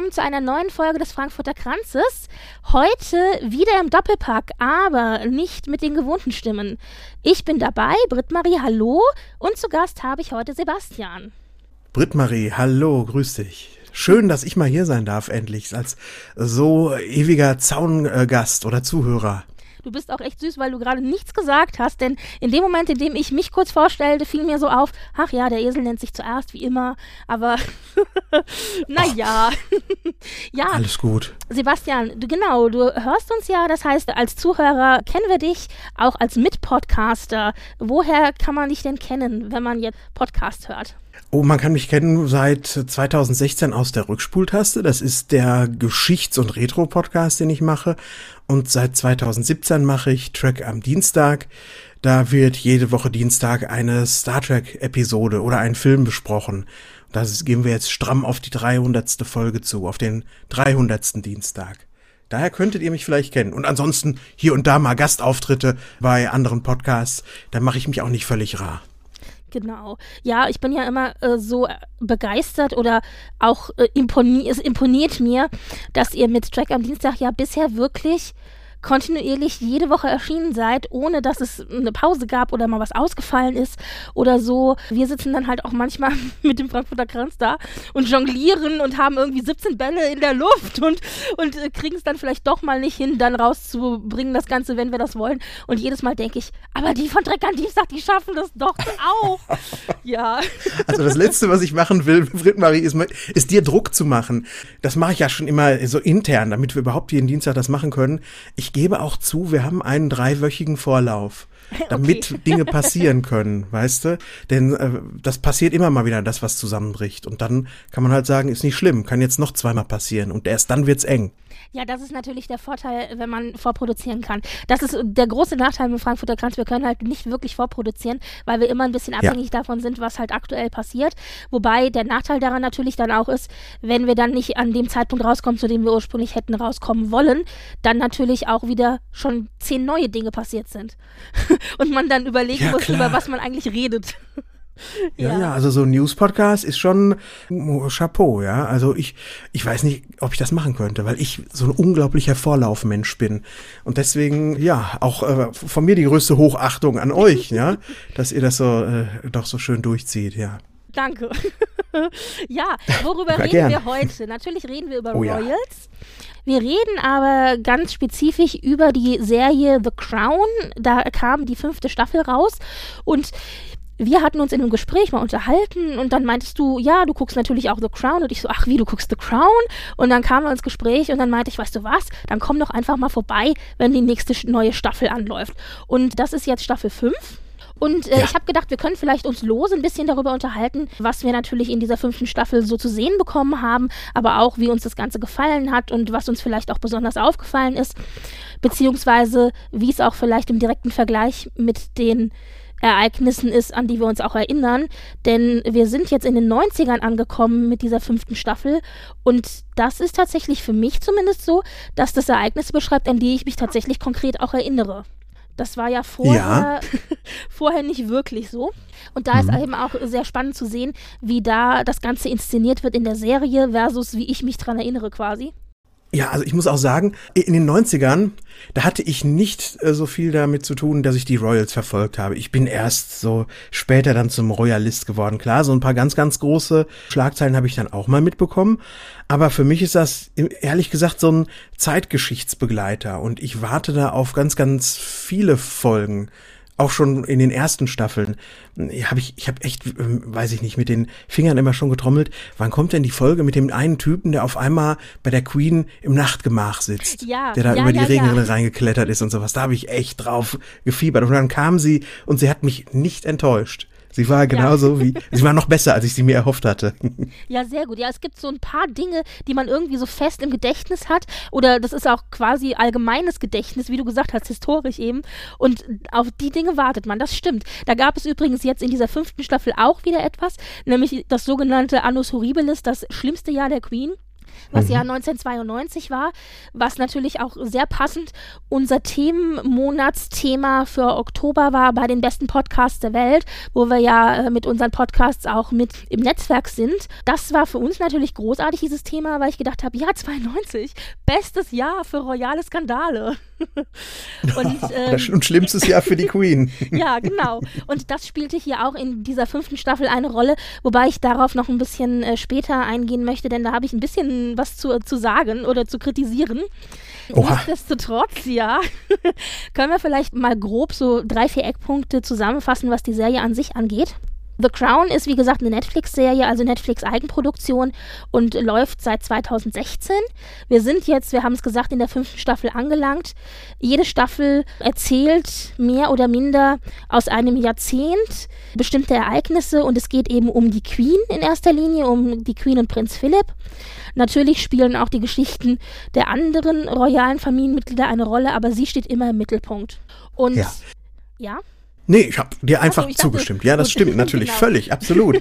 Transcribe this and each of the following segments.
Willkommen zu einer neuen Folge des Frankfurter Kranzes. Heute wieder im Doppelpack, aber nicht mit den gewohnten Stimmen. Ich bin dabei, Britt-Marie, hallo. Und zu Gast habe ich heute Sebastian. Britt-Marie, hallo, grüß dich. Schön, dass ich mal hier sein darf, endlich, als so ewiger Zaungast oder Zuhörer. Du bist auch echt süß, weil du gerade nichts gesagt hast, denn in dem Moment, in dem ich mich kurz vorstellte, fiel mir so auf, ach ja, der Esel nennt sich zuerst wie immer, aber naja. ja. Alles gut. Sebastian, du genau, du hörst uns ja, das heißt, als Zuhörer kennen wir dich, auch als Mitpodcaster. Woher kann man dich denn kennen, wenn man jetzt Podcast hört? Oh, man kann mich kennen seit 2016 aus der Rückspultaste. Das ist der Geschichts- und Retro-Podcast, den ich mache. Und seit 2017 mache ich Track am Dienstag. Da wird jede Woche Dienstag eine Star Trek-Episode oder ein Film besprochen. Da gehen wir jetzt stramm auf die 300. Folge zu, auf den 300. Dienstag. Daher könntet ihr mich vielleicht kennen. Und ansonsten hier und da mal Gastauftritte bei anderen Podcasts. Da mache ich mich auch nicht völlig rar. Genau. Ja, ich bin ja immer äh, so begeistert oder auch äh, imponi es imponiert mir, dass ihr mit Track am Dienstag ja bisher wirklich kontinuierlich jede Woche erschienen seid, ohne dass es eine Pause gab oder mal was ausgefallen ist oder so. Wir sitzen dann halt auch manchmal mit dem Frankfurter Kranz da und jonglieren und haben irgendwie 17 Bälle in der Luft und, und äh, kriegen es dann vielleicht doch mal nicht hin, dann rauszubringen, das Ganze, wenn wir das wollen. Und jedes Mal denke ich, aber die von Dreck an Dienstag, die schaffen das doch auch. ja. Also das Letzte, was ich machen will, Britt-Marie, ist, ist dir Druck zu machen. Das mache ich ja schon immer so intern, damit wir überhaupt jeden Dienstag das machen können. Ich ich gebe auch zu, wir haben einen dreiwöchigen Vorlauf damit okay. Dinge passieren können, weißt du? Denn äh, das passiert immer mal wieder, das was zusammenbricht. Und dann kann man halt sagen, ist nicht schlimm, kann jetzt noch zweimal passieren und erst dann wird's eng. Ja, das ist natürlich der Vorteil, wenn man vorproduzieren kann. Das ist der große Nachteil mit Frankfurter Kranz. Wir können halt nicht wirklich vorproduzieren, weil wir immer ein bisschen abhängig ja. davon sind, was halt aktuell passiert. Wobei der Nachteil daran natürlich dann auch ist, wenn wir dann nicht an dem Zeitpunkt rauskommen, zu dem wir ursprünglich hätten rauskommen wollen, dann natürlich auch wieder schon zehn neue Dinge passiert sind. Und man dann überlegen ja, muss, klar. über was man eigentlich redet. Ja, ja, also so ein News-Podcast ist schon Chapeau, ja. Also ich, ich weiß nicht, ob ich das machen könnte, weil ich so ein unglaublicher Vorlaufmensch bin. Und deswegen, ja, auch äh, von mir die größte Hochachtung an euch, ja, dass ihr das so äh, doch so schön durchzieht, ja. Danke. ja, worüber reden gern. wir heute? Natürlich reden wir über oh, Royals. Ja. Wir reden aber ganz spezifisch über die Serie The Crown. Da kam die fünfte Staffel raus und wir hatten uns in einem Gespräch mal unterhalten und dann meintest du, ja, du guckst natürlich auch The Crown und ich so, ach wie, du guckst The Crown? Und dann kamen wir ins Gespräch und dann meinte ich, weißt du was, dann komm doch einfach mal vorbei, wenn die nächste neue Staffel anläuft. Und das ist jetzt Staffel 5. Und äh, ja. ich habe gedacht, wir können vielleicht uns lose ein bisschen darüber unterhalten, was wir natürlich in dieser fünften Staffel so zu sehen bekommen haben, aber auch, wie uns das Ganze gefallen hat und was uns vielleicht auch besonders aufgefallen ist, beziehungsweise wie es auch vielleicht im direkten Vergleich mit den Ereignissen ist, an die wir uns auch erinnern. Denn wir sind jetzt in den 90ern angekommen mit dieser fünften Staffel. Und das ist tatsächlich für mich zumindest so, dass das Ereignisse beschreibt, an die ich mich tatsächlich konkret auch erinnere. Das war ja vorher, ja. vorher nicht wirklich so. Und da mhm. ist eben auch sehr spannend zu sehen, wie da das Ganze inszeniert wird in der Serie versus wie ich mich dran erinnere quasi. Ja, also ich muss auch sagen, in den 90ern, da hatte ich nicht äh, so viel damit zu tun, dass ich die Royals verfolgt habe. Ich bin erst so später dann zum Royalist geworden. Klar, so ein paar ganz, ganz große Schlagzeilen habe ich dann auch mal mitbekommen. Aber für mich ist das ehrlich gesagt so ein Zeitgeschichtsbegleiter und ich warte da auf ganz, ganz viele Folgen auch schon in den ersten Staffeln, habe ich, ich habe echt, ähm, weiß ich nicht, mit den Fingern immer schon getrommelt. Wann kommt denn die Folge mit dem einen Typen, der auf einmal bei der Queen im Nachtgemach sitzt, ja, der da ja, über die ja, Regenrinne reingeklettert ist und sowas? Da habe ich echt drauf gefiebert. Und dann kam sie und sie hat mich nicht enttäuscht. Sie war genauso ja. wie, sie war noch besser, als ich sie mir erhofft hatte. Ja, sehr gut. Ja, es gibt so ein paar Dinge, die man irgendwie so fest im Gedächtnis hat. Oder das ist auch quasi allgemeines Gedächtnis, wie du gesagt hast, historisch eben. Und auf die Dinge wartet man. Das stimmt. Da gab es übrigens jetzt in dieser fünften Staffel auch wieder etwas, nämlich das sogenannte Annus Horribilis, das schlimmste Jahr der Queen was mhm. ja 1992 war, was natürlich auch sehr passend unser Themenmonatsthema für Oktober war bei den besten Podcasts der Welt, wo wir ja äh, mit unseren Podcasts auch mit im Netzwerk sind. Das war für uns natürlich großartig, dieses Thema, weil ich gedacht habe, ja, 92, bestes Jahr für royale Skandale. und, ähm, und schlimmstes Jahr für die Queen. ja, genau. Und das spielte hier auch in dieser fünften Staffel eine Rolle, wobei ich darauf noch ein bisschen äh, später eingehen möchte, denn da habe ich ein bisschen was zu, zu sagen oder zu kritisieren. Oha. Nichtsdestotrotz, ja, können wir vielleicht mal grob so drei, vier Eckpunkte zusammenfassen, was die Serie an sich angeht. The Crown ist wie gesagt eine Netflix-Serie, also Netflix-Eigenproduktion und läuft seit 2016. Wir sind jetzt, wir haben es gesagt, in der fünften Staffel angelangt. Jede Staffel erzählt mehr oder minder aus einem Jahrzehnt bestimmte Ereignisse und es geht eben um die Queen in erster Linie, um die Queen und Prinz Philipp. Natürlich spielen auch die Geschichten der anderen royalen Familienmitglieder eine Rolle, aber sie steht immer im Mittelpunkt. Und ja. ja? Nee, ich habe dir einfach so, zugestimmt. Dachte, ja, das stimmt natürlich genau. völlig, absolut.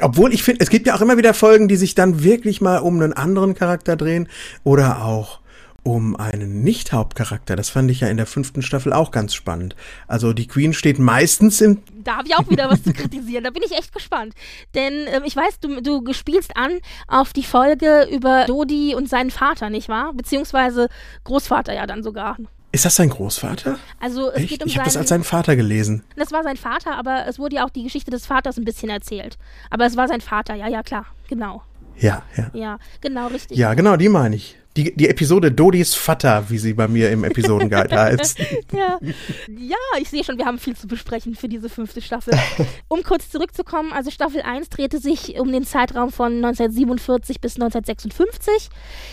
Obwohl ich finde, es gibt ja auch immer wieder Folgen, die sich dann wirklich mal um einen anderen Charakter drehen oder auch um einen Nicht-Hauptcharakter. Das fand ich ja in der fünften Staffel auch ganz spannend. Also die Queen steht meistens im. Da habe ich auch wieder was zu kritisieren. Da bin ich echt gespannt. Denn ähm, ich weiß, du, du spielst an auf die Folge über Dodi und seinen Vater, nicht wahr? Beziehungsweise Großvater ja dann sogar. Ist das sein Großvater? Also es Echt? geht um Ich habe das als seinen Vater gelesen. Das war sein Vater, aber es wurde ja auch die Geschichte des Vaters ein bisschen erzählt. Aber es war sein Vater, ja, ja, klar, genau. Ja, ja. Ja, genau, richtig. Ja, genau, die meine ich. Die, die Episode Dodis Vater, wie sie bei mir im Episodenguide heißt. ja. ja, ich sehe schon, wir haben viel zu besprechen für diese fünfte Staffel. Um kurz zurückzukommen, also Staffel 1 drehte sich um den Zeitraum von 1947 bis 1956.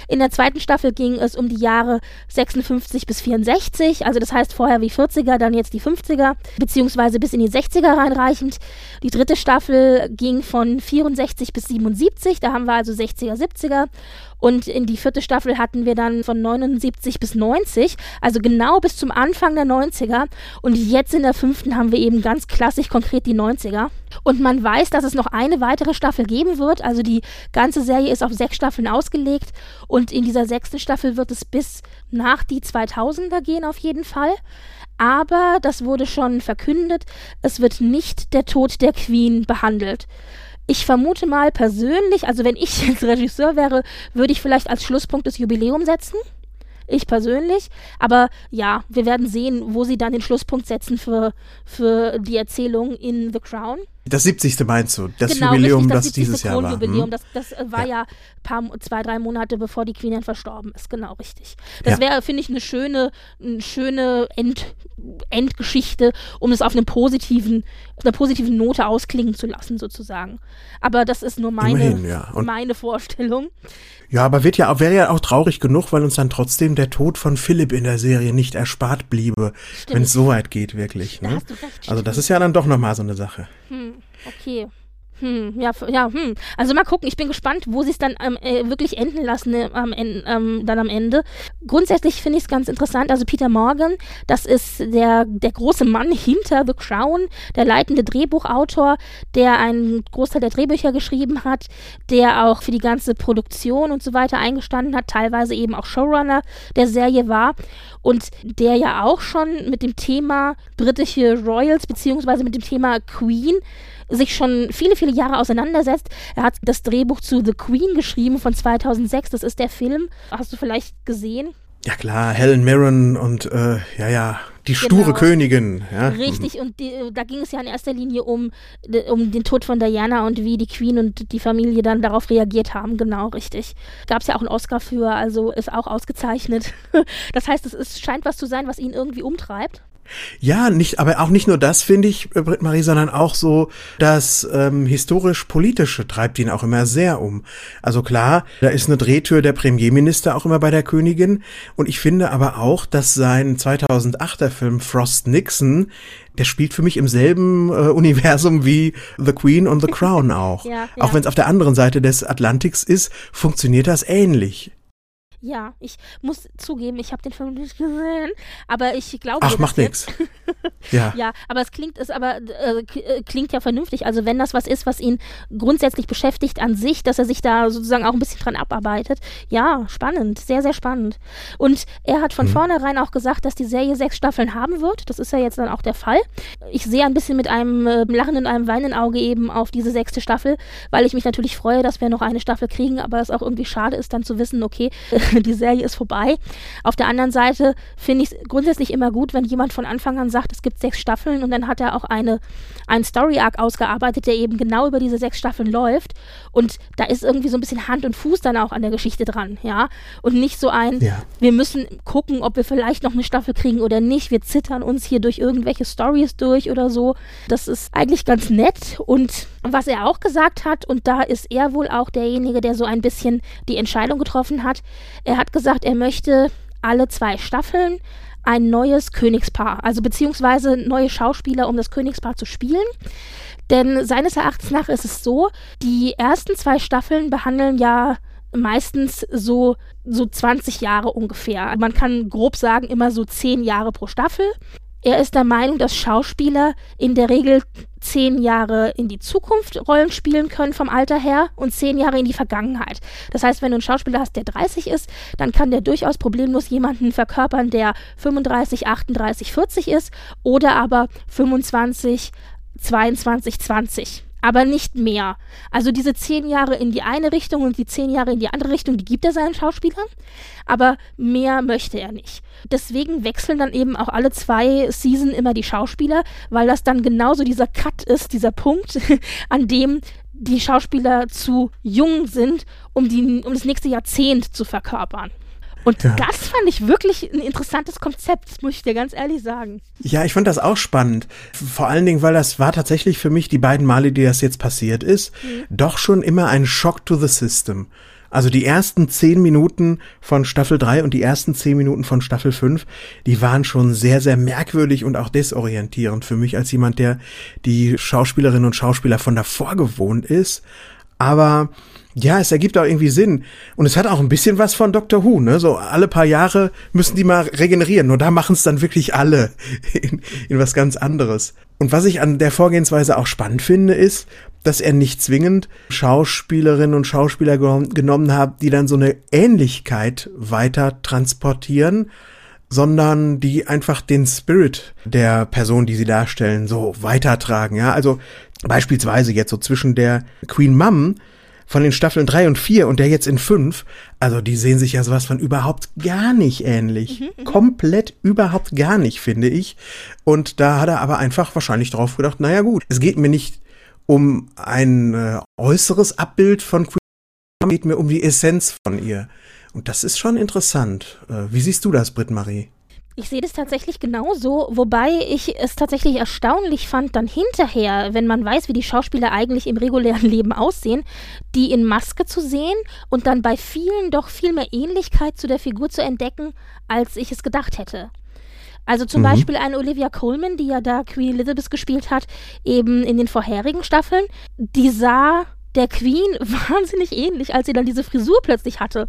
In der zweiten Staffel ging es um die Jahre 56 bis 64, also das heißt vorher wie 40er, dann jetzt die 50er, beziehungsweise bis in die 60er reinreichend. Die dritte Staffel ging von 64 bis 77, da haben wir also 60er, 70er. Und in die vierte Staffel hatten wir dann von 79 bis 90, also genau bis zum Anfang der 90er. Und jetzt in der fünften haben wir eben ganz klassisch konkret die 90er. Und man weiß, dass es noch eine weitere Staffel geben wird. Also die ganze Serie ist auf sechs Staffeln ausgelegt. Und in dieser sechsten Staffel wird es bis nach die 2000er gehen auf jeden Fall. Aber das wurde schon verkündet, es wird nicht der Tod der Queen behandelt. Ich vermute mal persönlich, also wenn ich jetzt Regisseur wäre, würde ich vielleicht als Schlusspunkt das Jubiläum setzen. Ich persönlich. Aber ja, wir werden sehen, wo sie dann den Schlusspunkt setzen für, für die Erzählung in The Crown. Das 70. meinst du? Das genau, Jubiläum, richtig, das, das dieses Jahr war. Hm? Das, das äh, war ja, ja paar, zwei, drei Monate bevor die Queen dann verstorben ist. Genau, richtig. Das ja. wäre, finde ich, eine schöne, eine schöne End, Endgeschichte, um es auf, einem positiven, auf einer positiven Note ausklingen zu lassen, sozusagen. Aber das ist nur meine, Immerhin, ja. meine Vorstellung. Ja, aber wird ja, wäre ja auch traurig genug, weil uns dann trotzdem der Tod von Philipp in der Serie nicht erspart bliebe, wenn es so weit geht, wirklich. Ne? Da also das ist ja dann doch nochmal so eine Sache. Hm, okay. Hm, ja, ja, hm. Also mal gucken, ich bin gespannt, wo sie es dann ähm, äh, wirklich enden lassen äh, am, ähm, dann am Ende. Grundsätzlich finde ich es ganz interessant. Also Peter Morgan, das ist der, der große Mann hinter The Crown, der leitende Drehbuchautor, der einen Großteil der Drehbücher geschrieben hat, der auch für die ganze Produktion und so weiter eingestanden hat, teilweise eben auch Showrunner der Serie war und der ja auch schon mit dem Thema britische Royals beziehungsweise mit dem Thema Queen sich schon viele, viele Jahre auseinandersetzt. Er hat das Drehbuch zu The Queen geschrieben von 2006. Das ist der Film. Hast du vielleicht gesehen? Ja klar, Helen Mirren und äh, ja, ja, die sture genau. Königin. Ja. Richtig, und die, da ging es ja in erster Linie um, um den Tod von Diana und wie die Queen und die Familie dann darauf reagiert haben. Genau, richtig. Gab es ja auch einen Oscar für, also ist auch ausgezeichnet. Das heißt, es ist, scheint was zu sein, was ihn irgendwie umtreibt. Ja, nicht, aber auch nicht nur das, finde ich, äh, Britt Marie, sondern auch so das ähm, historisch-politische treibt ihn auch immer sehr um. Also klar, da ist eine Drehtür der Premierminister auch immer bei der Königin. Und ich finde aber auch, dass sein 2008er Film Frost Nixon, der spielt für mich im selben äh, Universum wie The Queen und The Crown auch. ja, ja. Auch wenn es auf der anderen Seite des Atlantiks ist, funktioniert das ähnlich. Ja, ich muss zugeben, ich habe den Film nicht gesehen, aber ich glaube. Ach, macht nichts. ja. Ja, aber es klingt, es aber äh, äh, klingt ja vernünftig. Also wenn das was ist, was ihn grundsätzlich beschäftigt an sich, dass er sich da sozusagen auch ein bisschen dran abarbeitet. Ja, spannend, sehr, sehr spannend. Und er hat von mhm. vornherein auch gesagt, dass die Serie sechs Staffeln haben wird. Das ist ja jetzt dann auch der Fall. Ich sehe ein bisschen mit einem äh, lachenden, einem weinenden Auge eben auf diese sechste Staffel, weil ich mich natürlich freue, dass wir noch eine Staffel kriegen, aber es auch irgendwie schade ist, dann zu wissen, okay, die Serie ist vorbei. Auf der anderen Seite finde ich es grundsätzlich immer gut, wenn jemand von Anfang an sagt, es gibt sechs Staffeln und dann hat er auch eine, einen Story-Arc ausgearbeitet, der eben genau über diese sechs Staffeln läuft. Und da ist irgendwie so ein bisschen Hand und Fuß dann auch an der Geschichte dran, ja. Und nicht so ein, ja. wir müssen gucken, ob wir vielleicht noch eine Staffel kriegen oder nicht. Wir zittern uns hier durch irgendwelche Stories durch oder so. Das ist eigentlich ganz nett. Und was er auch gesagt hat, und da ist er wohl auch derjenige, der so ein bisschen die Entscheidung getroffen hat, er hat gesagt, er möchte alle zwei Staffeln ein neues Königspaar, also beziehungsweise neue Schauspieler, um das Königspaar zu spielen. Denn seines Erachtens nach ist es so, die ersten zwei Staffeln behandeln ja meistens so, so 20 Jahre ungefähr. Man kann grob sagen, immer so 10 Jahre pro Staffel. Er ist der Meinung, dass Schauspieler in der Regel zehn Jahre in die Zukunft Rollen spielen können vom Alter her und zehn Jahre in die Vergangenheit. Das heißt, wenn du einen Schauspieler hast, der 30 ist, dann kann der durchaus problemlos jemanden verkörpern, der 35, 38, 40 ist oder aber 25, 22, 20 aber nicht mehr. Also diese zehn Jahre in die eine Richtung und die zehn Jahre in die andere Richtung, die gibt er seinen Schauspielern, aber mehr möchte er nicht. Deswegen wechseln dann eben auch alle zwei Season immer die Schauspieler, weil das dann genauso dieser Cut ist, dieser Punkt, an dem die Schauspieler zu jung sind, um, die, um das nächste Jahrzehnt zu verkörpern. Und ja. das fand ich wirklich ein interessantes Konzept, muss ich dir ganz ehrlich sagen. Ja, ich fand das auch spannend. Vor allen Dingen, weil das war tatsächlich für mich die beiden Male, die das jetzt passiert ist, mhm. doch schon immer ein Shock to the System. Also die ersten zehn Minuten von Staffel 3 und die ersten zehn Minuten von Staffel 5, die waren schon sehr, sehr merkwürdig und auch desorientierend für mich als jemand, der die Schauspielerinnen und Schauspieler von davor gewohnt ist. Aber ja, es ergibt auch irgendwie Sinn. Und es hat auch ein bisschen was von Doctor Who, ne? So alle paar Jahre müssen die mal regenerieren. Nur da machen es dann wirklich alle in, in was ganz anderes. Und was ich an der Vorgehensweise auch spannend finde, ist, dass er nicht zwingend Schauspielerinnen und Schauspieler genommen hat, die dann so eine Ähnlichkeit weiter transportieren, sondern die einfach den Spirit der Person, die sie darstellen, so weitertragen. Ja, also beispielsweise jetzt so zwischen der Queen Mum von den Staffeln drei und vier und der jetzt in fünf, also die sehen sich ja sowas von überhaupt gar nicht ähnlich. Mhm, mhm, Komplett überhaupt gar nicht, finde ich. Und da hat er aber einfach wahrscheinlich drauf gedacht, naja gut, es geht mir nicht um ein äh, äußeres Abbild von Queen, es geht mir um die Essenz von ihr. Und das ist schon interessant. Äh, wie siehst du das, Britt Marie? Ich sehe das tatsächlich genauso, wobei ich es tatsächlich erstaunlich fand, dann hinterher, wenn man weiß, wie die Schauspieler eigentlich im regulären Leben aussehen, die in Maske zu sehen und dann bei vielen doch viel mehr Ähnlichkeit zu der Figur zu entdecken, als ich es gedacht hätte. Also zum mhm. Beispiel eine Olivia Coleman, die ja da Queen Elizabeth gespielt hat, eben in den vorherigen Staffeln, die sah der Queen wahnsinnig ähnlich, als sie dann diese Frisur plötzlich hatte.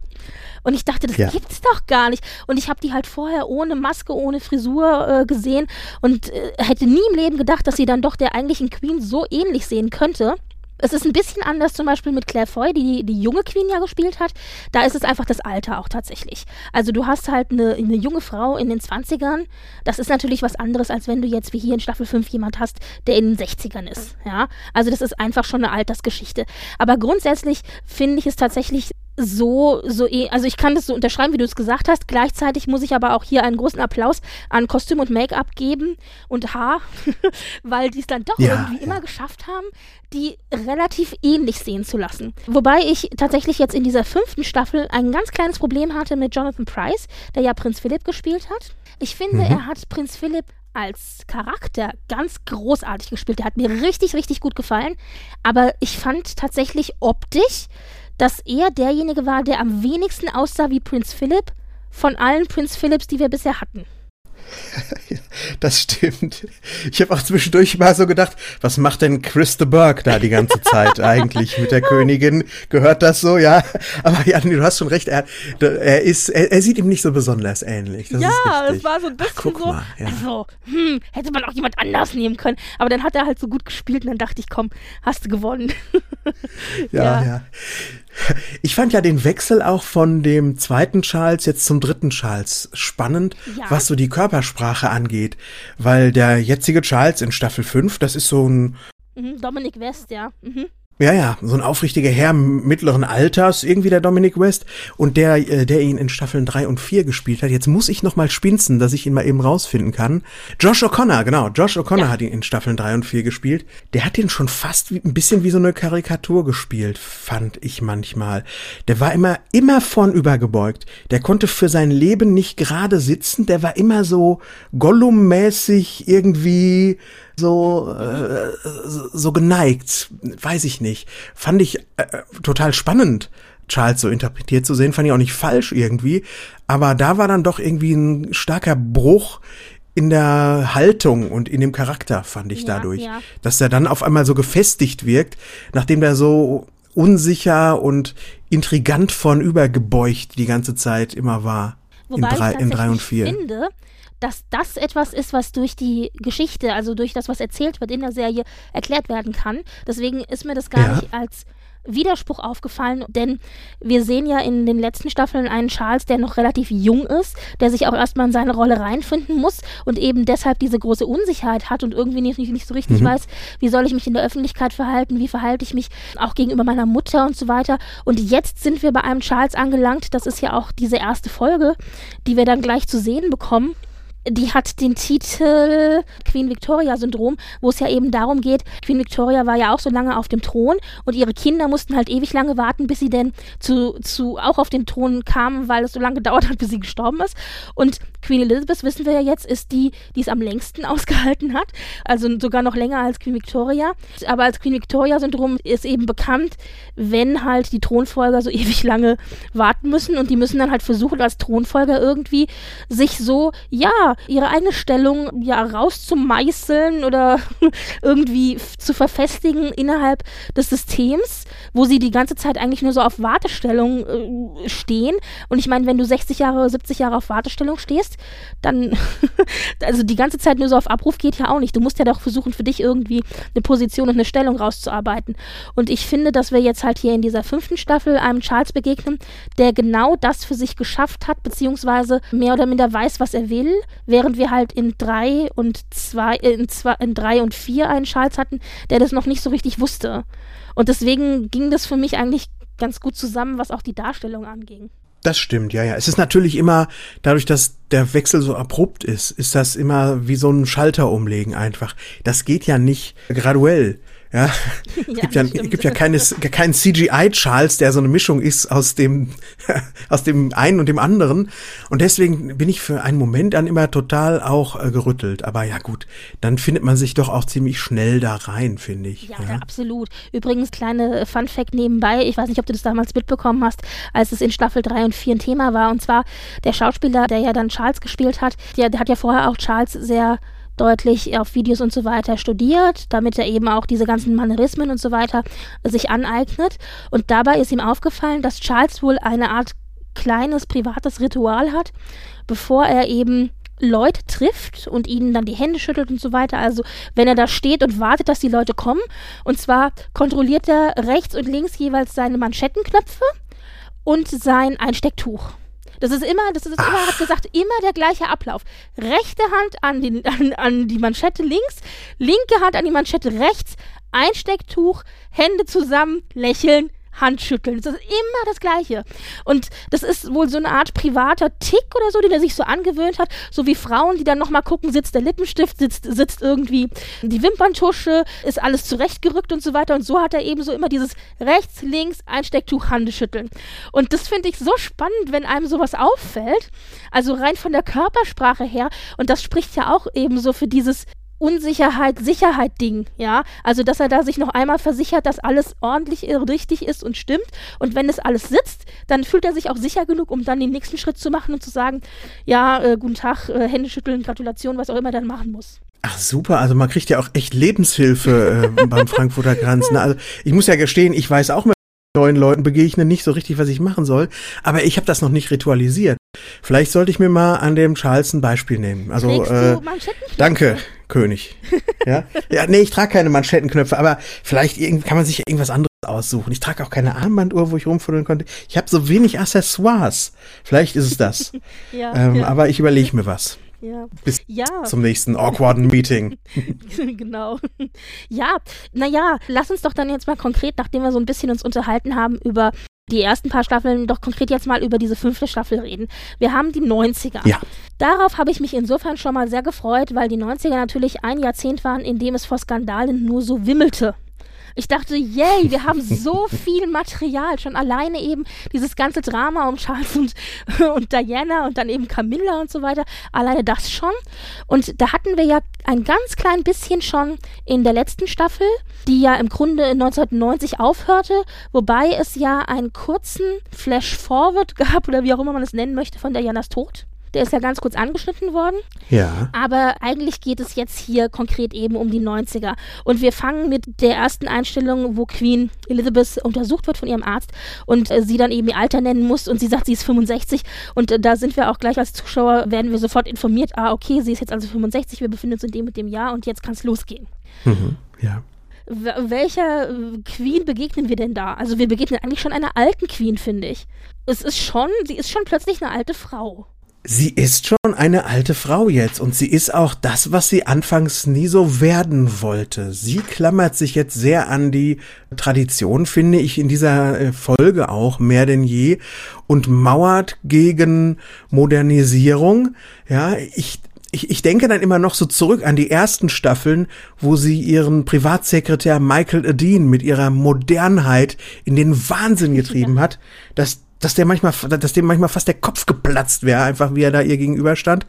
Und ich dachte, das ja. gibt's doch gar nicht. Und ich habe die halt vorher ohne Maske, ohne Frisur äh, gesehen und äh, hätte nie im Leben gedacht, dass sie dann doch der eigentlichen Queen so ähnlich sehen könnte. Es ist ein bisschen anders zum Beispiel mit Claire Foy, die die junge Queen ja gespielt hat. Da ist es einfach das Alter auch tatsächlich. Also du hast halt eine, eine junge Frau in den 20ern. Das ist natürlich was anderes, als wenn du jetzt wie hier in Staffel 5 jemand hast, der in den 60ern ist. Ja, also das ist einfach schon eine Altersgeschichte. Aber grundsätzlich finde ich es tatsächlich so, so, eh, also ich kann das so unterschreiben, wie du es gesagt hast. Gleichzeitig muss ich aber auch hier einen großen Applaus an Kostüm und Make-up geben und Haar, weil die es dann doch ja, irgendwie ja. immer geschafft haben, die relativ ähnlich sehen zu lassen. Wobei ich tatsächlich jetzt in dieser fünften Staffel ein ganz kleines Problem hatte mit Jonathan Price, der ja Prinz Philipp gespielt hat. Ich finde, mhm. er hat Prinz Philipp als Charakter ganz großartig gespielt. Der hat mir richtig, richtig gut gefallen. Aber ich fand tatsächlich optisch, dass er derjenige war, der am wenigsten aussah wie Prinz Philip von allen Prinz Philips, die wir bisher hatten. das stimmt. Ich habe auch zwischendurch mal so gedacht, was macht denn Chris de Burgh da die ganze Zeit eigentlich mit der Königin? Gehört das so? Ja, aber ja, du hast schon recht. Er, er ist, er, er sieht ihm nicht so besonders ähnlich. Das ja, es war so ein bisschen Ach, guck so. Mal, ja. Also, hm, hätte man auch jemand anders nehmen können. Aber dann hat er halt so gut gespielt und dann dachte ich, komm, hast du gewonnen. ja. ja. ja. Ich fand ja den Wechsel auch von dem zweiten Charles jetzt zum dritten Charles spannend, ja. was so die Körpersprache angeht. Weil der jetzige Charles in Staffel 5, das ist so ein. Mhm, Dominic West, ja. Mhm. Ja, ja, so ein aufrichtiger Herr mittleren Alters, irgendwie der Dominic West und der, äh, der ihn in Staffeln drei und vier gespielt hat. Jetzt muss ich noch mal spinzen, dass ich ihn mal eben rausfinden kann. Josh O'Connor, genau, Josh O'Connor ja. hat ihn in Staffeln drei und vier gespielt. Der hat ihn schon fast wie, ein bisschen wie so eine Karikatur gespielt, fand ich manchmal. Der war immer, immer vornübergebeugt. Der konnte für sein Leben nicht gerade sitzen. Der war immer so Gollum-mäßig irgendwie so, äh, so geneigt, weiß ich nicht. Fand ich äh, total spannend, Charles so interpretiert zu sehen, fand ich auch nicht falsch irgendwie. Aber da war dann doch irgendwie ein starker Bruch in der Haltung und in dem Charakter, fand ich ja, dadurch. Ja. Dass er dann auf einmal so gefestigt wirkt, nachdem der so unsicher und intrigant vornübergebeugt die ganze Zeit immer war. Wobei in drei, in drei und vier. finde, dass das etwas ist, was durch die Geschichte, also durch das, was erzählt wird in der Serie, erklärt werden kann. Deswegen ist mir das gar ja. nicht als Widerspruch aufgefallen, denn wir sehen ja in den letzten Staffeln einen Charles, der noch relativ jung ist, der sich auch erstmal in seine Rolle reinfinden muss und eben deshalb diese große Unsicherheit hat und irgendwie nicht, nicht, nicht so richtig mhm. weiß, wie soll ich mich in der Öffentlichkeit verhalten, wie verhalte ich mich auch gegenüber meiner Mutter und so weiter. Und jetzt sind wir bei einem Charles angelangt, das ist ja auch diese erste Folge, die wir dann gleich zu sehen bekommen die hat den Titel Queen Victoria Syndrom, wo es ja eben darum geht, Queen Victoria war ja auch so lange auf dem Thron und ihre Kinder mussten halt ewig lange warten, bis sie denn zu, zu auch auf den Thron kamen, weil es so lange gedauert hat, bis sie gestorben ist. Und Queen Elizabeth, wissen wir ja jetzt, ist die, die es am längsten ausgehalten hat, also sogar noch länger als Queen Victoria. Aber als Queen Victoria Syndrom ist eben bekannt, wenn halt die Thronfolger so ewig lange warten müssen und die müssen dann halt versuchen, als Thronfolger irgendwie sich so, ja, ihre eigene Stellung ja rauszumeißeln oder irgendwie zu verfestigen innerhalb des Systems, wo sie die ganze Zeit eigentlich nur so auf Wartestellung äh, stehen. Und ich meine, wenn du 60 Jahre, 70 Jahre auf Wartestellung stehst, dann, also die ganze Zeit nur so auf Abruf geht ja auch nicht. Du musst ja doch versuchen, für dich irgendwie eine Position und eine Stellung rauszuarbeiten. Und ich finde, dass wir jetzt halt hier in dieser fünften Staffel einem Charles begegnen, der genau das für sich geschafft hat, beziehungsweise mehr oder minder weiß, was er will, während wir halt in drei und zwei, äh, in zwei, in drei und vier einen Charles hatten, der das noch nicht so richtig wusste. Und deswegen ging das für mich eigentlich ganz gut zusammen, was auch die Darstellung anging. Das stimmt, ja, ja. Es ist natürlich immer, dadurch, dass der Wechsel so abrupt ist, ist das immer wie so ein Schalter umlegen einfach. Das geht ja nicht graduell. Ja, ja gibt ja, stimmt. gibt ja keine, keinen CGI-Charles, der so eine Mischung ist aus dem, aus dem einen und dem anderen. Und deswegen bin ich für einen Moment dann immer total auch äh, gerüttelt. Aber ja, gut, dann findet man sich doch auch ziemlich schnell da rein, finde ich. Ja, ja. absolut. Übrigens, kleine Fun-Fact nebenbei. Ich weiß nicht, ob du das damals mitbekommen hast, als es in Staffel 3 und 4 ein Thema war. Und zwar der Schauspieler, der ja dann Charles gespielt hat, der, der hat ja vorher auch Charles sehr deutlich auf Videos und so weiter studiert, damit er eben auch diese ganzen Manierismen und so weiter sich aneignet. Und dabei ist ihm aufgefallen, dass Charles wohl eine Art kleines privates Ritual hat, bevor er eben Leute trifft und ihnen dann die Hände schüttelt und so weiter. Also wenn er da steht und wartet, dass die Leute kommen. Und zwar kontrolliert er rechts und links jeweils seine Manschettenknöpfe und sein Einstecktuch. Das ist immer, das ist immer, Ach. hat gesagt, immer der gleiche Ablauf. Rechte Hand an die, an, an die Manschette links, linke Hand an die Manschette rechts, Einstecktuch, Hände zusammen, lächeln, Handschütteln. Das ist immer das Gleiche. Und das ist wohl so eine Art privater Tick oder so, den er sich so angewöhnt hat. So wie Frauen, die dann nochmal gucken, sitzt der Lippenstift, sitzt, sitzt irgendwie die Wimperntusche, ist alles zurechtgerückt und so weiter. Und so hat er eben so immer dieses rechts, links, Einstecktuch, Handeschütteln. Und das finde ich so spannend, wenn einem sowas auffällt. Also rein von der Körpersprache her. Und das spricht ja auch eben so für dieses Unsicherheit, Sicherheit-Ding, ja. Also, dass er da sich noch einmal versichert, dass alles ordentlich, richtig ist und stimmt. Und wenn es alles sitzt, dann fühlt er sich auch sicher genug, um dann den nächsten Schritt zu machen und zu sagen, ja, äh, guten Tag, äh, Hände schütteln, Gratulation, was auch immer er dann machen muss. Ach super, also man kriegt ja auch echt Lebenshilfe äh, beim Frankfurter Kranz. Ne? Also ich muss ja gestehen, ich weiß auch mit neuen Leuten begegne nicht so richtig, was ich machen soll, aber ich habe das noch nicht ritualisiert. Vielleicht sollte ich mir mal an dem Charles ein Beispiel nehmen. Also äh, danke, König. Ja? ja, nee, ich trage keine Manschettenknöpfe, aber vielleicht kann man sich irgendwas anderes aussuchen. Ich trage auch keine Armbanduhr, wo ich rumfuddeln konnte. Ich habe so wenig Accessoires. Vielleicht ist es das. ja, ähm, ja. Aber ich überlege mir was. Ja. Bis ja. zum nächsten awkwarden Meeting. genau. Ja, naja, lass uns doch dann jetzt mal konkret, nachdem wir so ein bisschen uns unterhalten haben über die ersten paar Staffeln, doch konkret jetzt mal über diese fünfte Staffel reden. Wir haben die 90er. Ja. Darauf habe ich mich insofern schon mal sehr gefreut, weil die 90er natürlich ein Jahrzehnt waren, in dem es vor Skandalen nur so wimmelte. Ich dachte, yay, wir haben so viel Material. Schon alleine eben dieses ganze Drama um Charles und, und Diana und dann eben Camilla und so weiter. Alleine das schon. Und da hatten wir ja ein ganz klein bisschen schon in der letzten Staffel, die ja im Grunde 1990 aufhörte, wobei es ja einen kurzen Flash-Forward gab oder wie auch immer man es nennen möchte von Dianas Tod. Der ist ja ganz kurz angeschnitten worden. Ja. Aber eigentlich geht es jetzt hier konkret eben um die 90er. Und wir fangen mit der ersten Einstellung, wo Queen Elizabeth untersucht wird von ihrem Arzt und äh, sie dann eben ihr Alter nennen muss und sie sagt, sie ist 65. Und äh, da sind wir auch gleich als Zuschauer, werden wir sofort informiert, ah, okay, sie ist jetzt also 65, wir befinden uns in dem mit dem Jahr und jetzt kann es losgehen. Mhm, ja welcher äh, Queen begegnen wir denn da? Also wir begegnen eigentlich schon einer alten Queen, finde ich. Es ist schon, sie ist schon plötzlich eine alte Frau. Sie ist schon eine alte Frau jetzt und sie ist auch das, was sie anfangs nie so werden wollte. Sie klammert sich jetzt sehr an die Tradition, finde ich, in dieser äh, Folge auch mehr denn je und mauert gegen Modernisierung. Ja, ich, ich, ich denke dann immer noch so zurück an die ersten Staffeln, wo sie ihren Privatsekretär Michael Adine mit ihrer Modernheit in den Wahnsinn getrieben hat, dass dass der manchmal, dass dem manchmal fast der Kopf geplatzt wäre, einfach wie er da ihr gegenüber stand.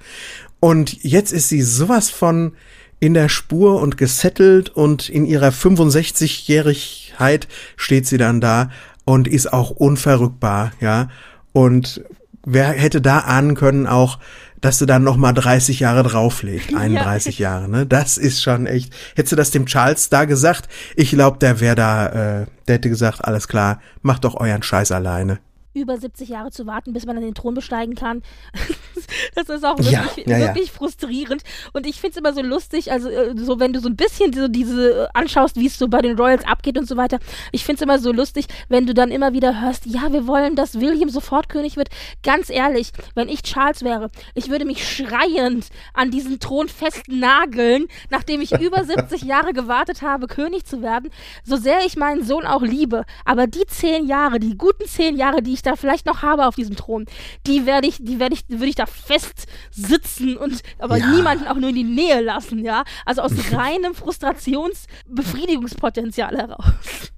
Und jetzt ist sie sowas von in der Spur und gesettelt und in ihrer 65-Jährigkeit steht sie dann da und ist auch unverrückbar, ja. Und wer hätte da ahnen können auch, dass du dann noch mal 30 Jahre drauflegt, 31 ja. Jahre, ne? Das ist schon echt. Hättest du das dem Charles da gesagt? Ich glaube, der wäre da, äh, der hätte gesagt, alles klar, macht doch euren Scheiß alleine über 70 Jahre zu warten, bis man dann den Thron besteigen kann. das ist auch wirklich, ja, ja, wirklich ja. frustrierend. Und ich finde es immer so lustig, also äh, so wenn du so ein bisschen so diese äh, anschaust, wie es so bei den Royals abgeht und so weiter. Ich finde es immer so lustig, wenn du dann immer wieder hörst, ja, wir wollen, dass William sofort König wird. Ganz ehrlich, wenn ich Charles wäre, ich würde mich schreiend an diesen Thron festnageln, nachdem ich über 70 Jahre gewartet habe, König zu werden. So sehr ich meinen Sohn auch liebe, aber die zehn Jahre, die guten zehn Jahre, die ich da vielleicht noch habe auf diesem Thron, die werde ich, die werde ich, würde ich da fest sitzen und aber ja. niemanden auch nur in die Nähe lassen, ja. Also aus reinem Frustrationsbefriedigungspotenzial heraus.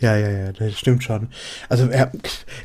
Ja, ja, ja, das stimmt schon. Also, er,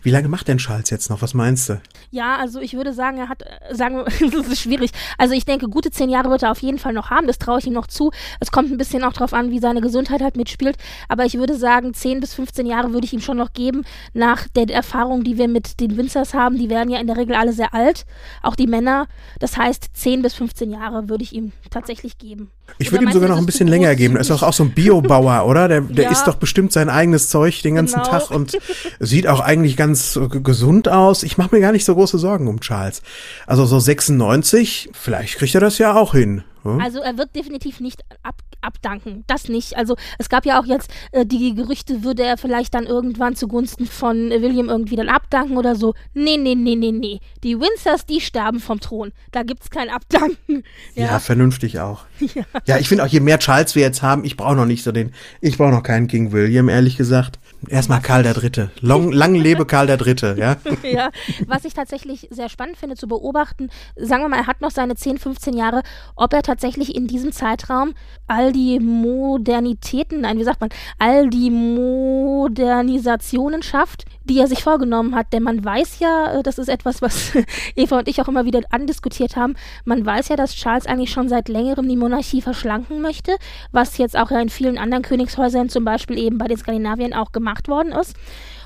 wie lange macht denn Charles jetzt noch? Was meinst du? Ja, also ich würde sagen, er hat, äh, sagen wir, das ist schwierig. Also ich denke, gute zehn Jahre wird er auf jeden Fall noch haben. Das traue ich ihm noch zu. Es kommt ein bisschen auch darauf an, wie seine Gesundheit halt mitspielt. Aber ich würde sagen, zehn bis 15 Jahre würde ich ihm schon noch geben. Nach der Erfahrung, die wir mit den Winzers haben, die werden ja in der Regel alle sehr alt. Auch die Männer. Das heißt, zehn bis 15 Jahre würde ich ihm tatsächlich geben. Ich würde ihm sogar noch ein bisschen länger geben. Er ist doch auch so ein Biobauer, oder? Der, der ja. isst doch bestimmt sein eigenes Zeug den ganzen genau. Tag und sieht auch eigentlich ganz gesund aus. Ich mache mir gar nicht so große Sorgen um Charles. Also so 96, vielleicht kriegt er das ja auch hin. Hm? Also er wird definitiv nicht ab, abdanken. Das nicht. Also es gab ja auch jetzt äh, die Gerüchte, würde er vielleicht dann irgendwann zugunsten von William irgendwie dann abdanken oder so. Nee, nee, nee, nee, nee. Die Windsors, die sterben vom Thron. Da gibt's kein Abdanken. Ja, ja vernünftig auch. Ja, ja ich finde auch, je mehr Charles wir jetzt haben, ich brauche noch nicht so den, ich brauche noch keinen King William, ehrlich gesagt. Erstmal Karl der Dritte. Long, lang lebe Karl der Dritte, ja? ja, was ich tatsächlich sehr spannend finde zu beobachten, sagen wir mal, er hat noch seine 10, 15 Jahre, ob er tatsächlich in diesem Zeitraum all die Modernitäten, nein, wie sagt man, all die Modernisationen schafft, die er sich vorgenommen hat. Denn man weiß ja, äh, das ist etwas, was Eva und ich auch immer wieder andiskutiert haben, man weiß ja, dass Charles eigentlich schon seit längerem die Monarchie verschlanken möchte, was jetzt auch ja in vielen anderen Königshäusern, zum Beispiel eben bei den Skandinaviern, auch gemacht worden ist.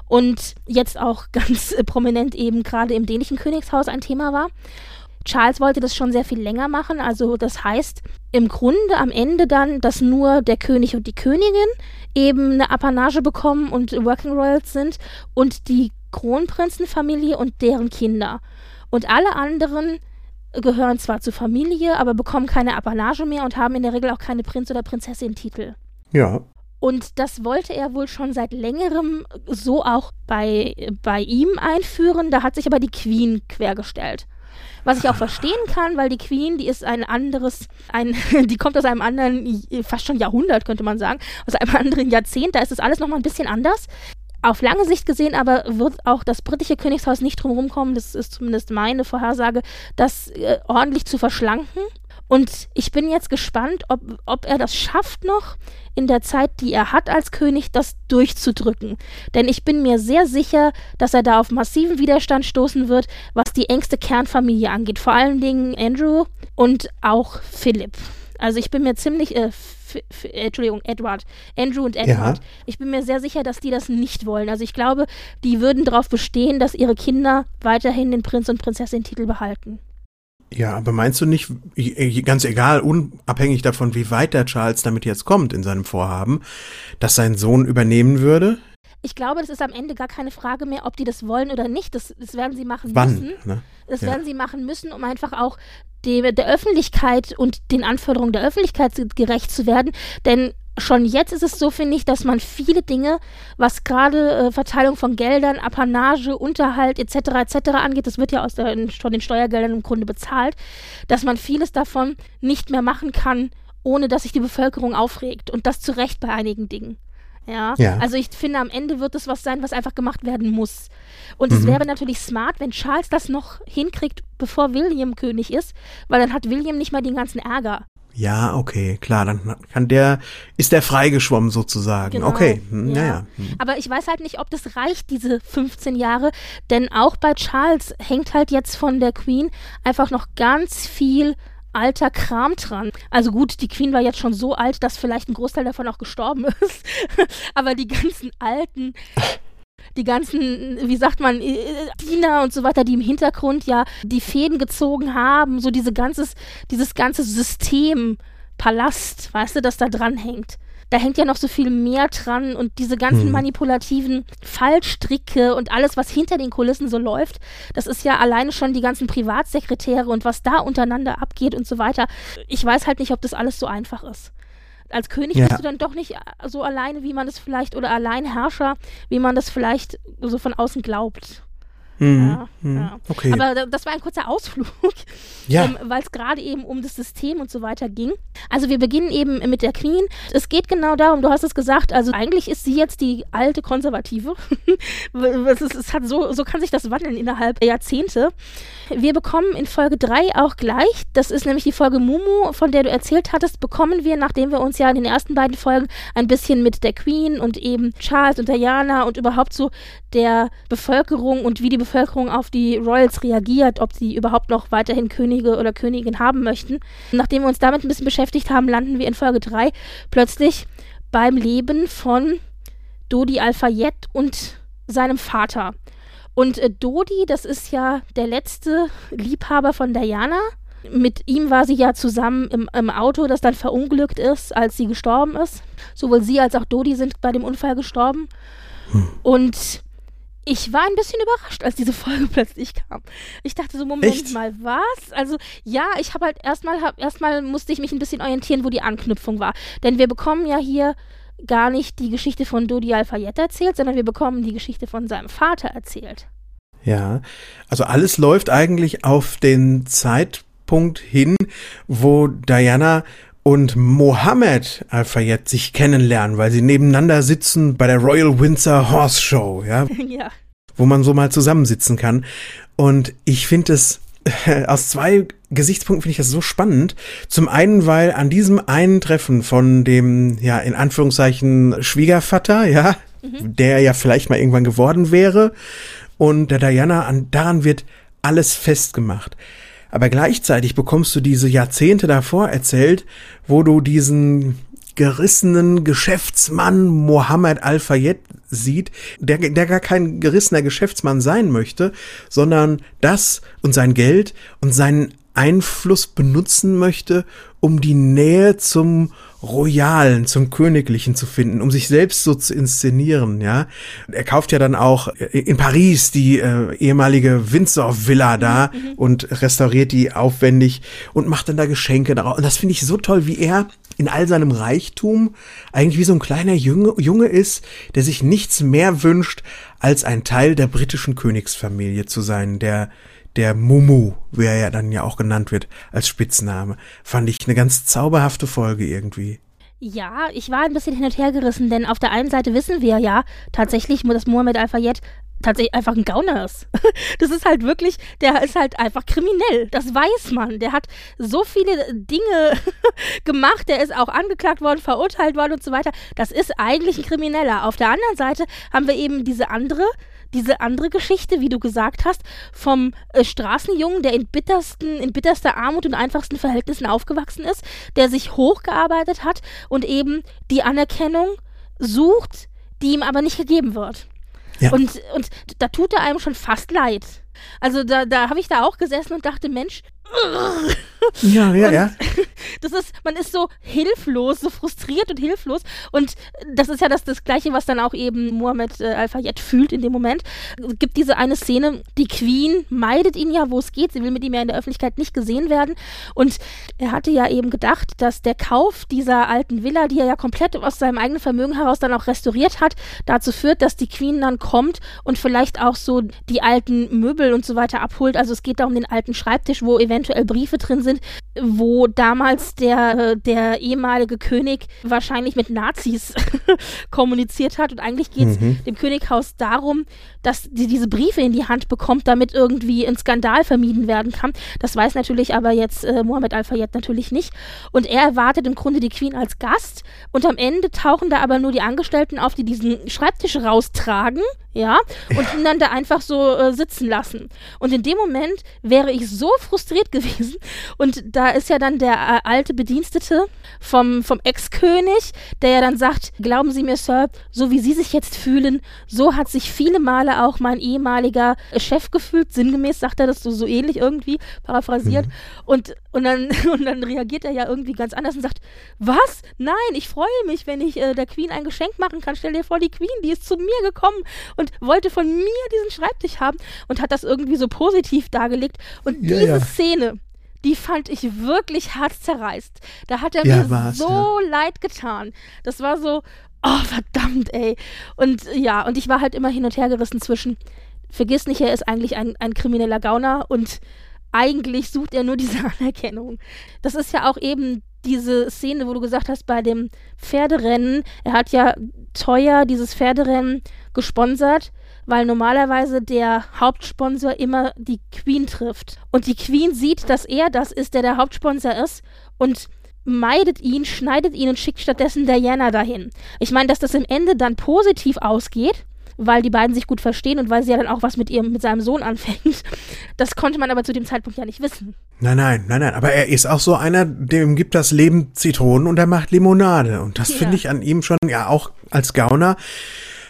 Und jetzt auch ganz prominent eben gerade im dänischen Königshaus ein Thema war. Charles wollte das schon sehr viel länger machen. Also das heißt im Grunde am Ende dann, dass nur der König und die Königin eben eine Apanage bekommen und Working Royals sind und die Kronprinzenfamilie und deren Kinder. Und alle anderen gehören zwar zur Familie, aber bekommen keine Apanage mehr und haben in der Regel auch keine Prinz- oder Prinzessin-Titel. Ja. Und das wollte er wohl schon seit längerem so auch bei, bei ihm einführen. Da hat sich aber die Queen quergestellt. Was ich auch verstehen kann, weil die Queen, die ist ein anderes, ein, die kommt aus einem anderen, fast schon Jahrhundert, könnte man sagen, aus einem anderen Jahrzehnt, da ist das alles nochmal ein bisschen anders. Auf lange Sicht gesehen aber wird auch das britische Königshaus nicht drum kommen, das ist zumindest meine Vorhersage, das äh, ordentlich zu verschlanken und ich bin jetzt gespannt, ob, ob er das schafft noch in der Zeit, die er hat als König, das durchzudrücken. Denn ich bin mir sehr sicher, dass er da auf massiven Widerstand stoßen wird, was die engste Kernfamilie angeht. Vor allen Dingen Andrew und auch Philipp. Also ich bin mir ziemlich, äh, Entschuldigung, Edward, Andrew und Edward. Ja. Ich bin mir sehr sicher, dass die das nicht wollen. Also ich glaube, die würden darauf bestehen, dass ihre Kinder weiterhin den Prinz und Prinzessin-Titel behalten. Ja, aber meinst du nicht, ganz egal, unabhängig davon, wie weit der Charles damit jetzt kommt in seinem Vorhaben, dass sein Sohn übernehmen würde? Ich glaube, das ist am Ende gar keine Frage mehr, ob die das wollen oder nicht. Das, das werden sie machen Wann, müssen. Ne? Das ja. werden sie machen müssen, um einfach auch die, der Öffentlichkeit und den Anforderungen der Öffentlichkeit gerecht zu werden. Denn schon jetzt ist es so, finde ich, dass man viele Dinge, was gerade äh, Verteilung von Geldern, Apanage, Unterhalt etc. etc. angeht, das wird ja aus der, von den Steuergeldern im Grunde bezahlt, dass man vieles davon nicht mehr machen kann, ohne dass sich die Bevölkerung aufregt. Und das zu Recht bei einigen Dingen. Ja? ja? Also ich finde, am Ende wird es was sein, was einfach gemacht werden muss. Und mhm. es wäre natürlich smart, wenn Charles das noch hinkriegt, bevor William König ist, weil dann hat William nicht mal den ganzen Ärger. Ja, okay, klar, dann kann der, ist der freigeschwommen sozusagen. Genau, okay, hm, ja. ja. Hm. Aber ich weiß halt nicht, ob das reicht, diese 15 Jahre, denn auch bei Charles hängt halt jetzt von der Queen einfach noch ganz viel alter Kram dran. Also gut, die Queen war jetzt schon so alt, dass vielleicht ein Großteil davon auch gestorben ist. Aber die ganzen alten die ganzen, wie sagt man, äh, Diener und so weiter, die im Hintergrund ja die Fäden gezogen haben, so diese ganzes, dieses ganze System, Palast, weißt du, das da dran hängt. Da hängt ja noch so viel mehr dran und diese ganzen hm. manipulativen Fallstricke und alles, was hinter den Kulissen so läuft, das ist ja alleine schon die ganzen Privatsekretäre und was da untereinander abgeht und so weiter. Ich weiß halt nicht, ob das alles so einfach ist als König ja. bist du dann doch nicht so alleine, wie man das vielleicht, oder Alleinherrscher, wie man das vielleicht so von außen glaubt. Mhm. Ja, mhm. ja. Okay. Aber das war ein kurzer Ausflug, ja. ähm, weil es gerade eben um das System und so weiter ging. Also wir beginnen eben mit der Queen. Es geht genau darum, du hast es gesagt, also eigentlich ist sie jetzt die alte Konservative. es, es hat so, so kann sich das wandeln innerhalb der Jahrzehnte. Wir bekommen in Folge 3 auch gleich, das ist nämlich die Folge Mumu, von der du erzählt hattest, bekommen wir, nachdem wir uns ja in den ersten beiden Folgen ein bisschen mit der Queen und eben Charles und Diana und überhaupt so der Bevölkerung und wie die Bevölkerung auf die Royals reagiert, ob sie überhaupt noch weiterhin Könige oder Königin haben möchten. Nachdem wir uns damit ein bisschen beschäftigt haben, landen wir in Folge 3 plötzlich beim Leben von Dodi Al-Fayed und seinem Vater. Und äh, Dodi, das ist ja der letzte Liebhaber von Diana. Mit ihm war sie ja zusammen im, im, Auto, das dann verunglückt ist, als sie gestorben ist. Sowohl sie als auch Dodi sind bei dem Unfall gestorben. Hm. Und ich war ein bisschen überrascht, als diese Folge plötzlich kam. Ich dachte so, Moment Echt? mal, was? Also ja, ich habe halt erstmal, hab, erstmal musste ich mich ein bisschen orientieren, wo die Anknüpfung war. Denn wir bekommen ja hier gar nicht die Geschichte von Dodi Al-Fayed erzählt, sondern wir bekommen die Geschichte von seinem Vater erzählt. Ja, also alles läuft eigentlich auf den Zeitpunkt hin, wo Diana und Mohammed Al-Fayed sich kennenlernen, weil sie nebeneinander sitzen bei der Royal Windsor Horse Show, ja? ja. Wo man so mal zusammensitzen kann. Und ich finde es aus zwei Gesichtspunkten finde ich das so spannend. Zum einen, weil an diesem einen Treffen von dem, ja, in Anführungszeichen Schwiegervater, ja, mhm. der ja vielleicht mal irgendwann geworden wäre, und der Diana, an, daran wird alles festgemacht. Aber gleichzeitig bekommst du diese Jahrzehnte davor erzählt, wo du diesen gerissenen Geschäftsmann Mohammed Al-Fayed sieht, der, der gar kein gerissener Geschäftsmann sein möchte, sondern das und sein Geld und seinen Einfluss benutzen möchte, um die Nähe zum Royalen, zum Königlichen zu finden, um sich selbst so zu inszenieren, ja. Er kauft ja dann auch in Paris die äh, ehemalige Windsor Villa da mhm. und restauriert die aufwendig und macht dann da Geschenke darauf. Und das finde ich so toll, wie er in all seinem Reichtum eigentlich wie so ein kleiner Junge, Junge ist, der sich nichts mehr wünscht, als ein Teil der britischen Königsfamilie zu sein, der der Mumu, wie er ja dann ja auch genannt wird als Spitzname, fand ich eine ganz zauberhafte Folge irgendwie. Ja, ich war ein bisschen hin und her gerissen, denn auf der einen Seite wissen wir ja tatsächlich, dass Mohammed Al-Fayed tatsächlich einfach ein Gauner ist. Das ist halt wirklich, der ist halt einfach kriminell. Das weiß man. Der hat so viele Dinge gemacht. Der ist auch angeklagt worden, verurteilt worden und so weiter. Das ist eigentlich ein Krimineller. Auf der anderen Seite haben wir eben diese andere, diese andere Geschichte, wie du gesagt hast, vom äh, Straßenjungen, der in bittersten, in bitterster Armut und einfachsten Verhältnissen aufgewachsen ist, der sich hochgearbeitet hat und eben die Anerkennung sucht, die ihm aber nicht gegeben wird. Ja. Und, und da tut er einem schon fast leid. Also da, da habe ich da auch gesessen und dachte, Mensch, ja, ja, und ja. Das ist, man ist so hilflos, so frustriert und hilflos. Und das ist ja das, das Gleiche, was dann auch eben Mohammed äh, Al-Fayed fühlt in dem Moment. Es gibt diese eine Szene, die Queen meidet ihn ja, wo es geht. Sie will mit ihm ja in der Öffentlichkeit nicht gesehen werden. Und er hatte ja eben gedacht, dass der Kauf dieser alten Villa, die er ja komplett aus seinem eigenen Vermögen heraus dann auch restauriert hat, dazu führt, dass die Queen dann kommt und vielleicht auch so die alten Möbel und so weiter abholt. Also es geht da um den alten Schreibtisch, wo eventuell eventuell Briefe drin sind, wo damals der, der ehemalige König wahrscheinlich mit Nazis kommuniziert hat. Und eigentlich geht es mhm. dem Könighaus darum, dass die diese Briefe in die Hand bekommt, damit irgendwie ein Skandal vermieden werden kann. Das weiß natürlich aber jetzt äh, Mohammed Al-Fayed natürlich nicht. Und er erwartet im Grunde die Queen als Gast. Und am Ende tauchen da aber nur die Angestellten auf, die diesen Schreibtisch raustragen ja, und ihn dann da einfach so äh, sitzen lassen. Und in dem Moment wäre ich so frustriert gewesen. Und da ist ja dann der äh, alte Bedienstete vom, vom Ex-König, der ja dann sagt, glauben Sie mir, Sir, so wie Sie sich jetzt fühlen, so hat sich viele Male auch mein ehemaliger Chef gefühlt. Sinngemäß sagt er das so, so ähnlich irgendwie, paraphrasiert. Mhm. Und, und, dann, und dann reagiert er ja irgendwie ganz anders und sagt, was? Nein, ich freue mich, wenn ich äh, der Queen ein Geschenk machen kann. Stell dir vor, die Queen, die ist zu mir gekommen und und wollte von mir diesen Schreibtisch haben und hat das irgendwie so positiv dargelegt. Und ja, diese ja. Szene, die fand ich wirklich herzzerreißt. Da hat er ja, mir so leid getan. Das war so, oh verdammt, ey. Und ja, und ich war halt immer hin und her gerissen zwischen, vergiss nicht, er ist eigentlich ein, ein krimineller Gauner und eigentlich sucht er nur diese Anerkennung. Das ist ja auch eben diese Szene, wo du gesagt hast, bei dem Pferderennen, er hat ja teuer dieses Pferderennen gesponsert, weil normalerweise der Hauptsponsor immer die Queen trifft. Und die Queen sieht, dass er das ist, der der Hauptsponsor ist und meidet ihn, schneidet ihn und schickt stattdessen Diana dahin. Ich meine, dass das im Ende dann positiv ausgeht, weil die beiden sich gut verstehen und weil sie ja dann auch was mit ihrem, mit seinem Sohn anfängt. Das konnte man aber zu dem Zeitpunkt ja nicht wissen. Nein, nein, nein, nein. Aber er ist auch so einer, dem gibt das Leben Zitronen und er macht Limonade. Und das ja. finde ich an ihm schon, ja, auch als Gauner,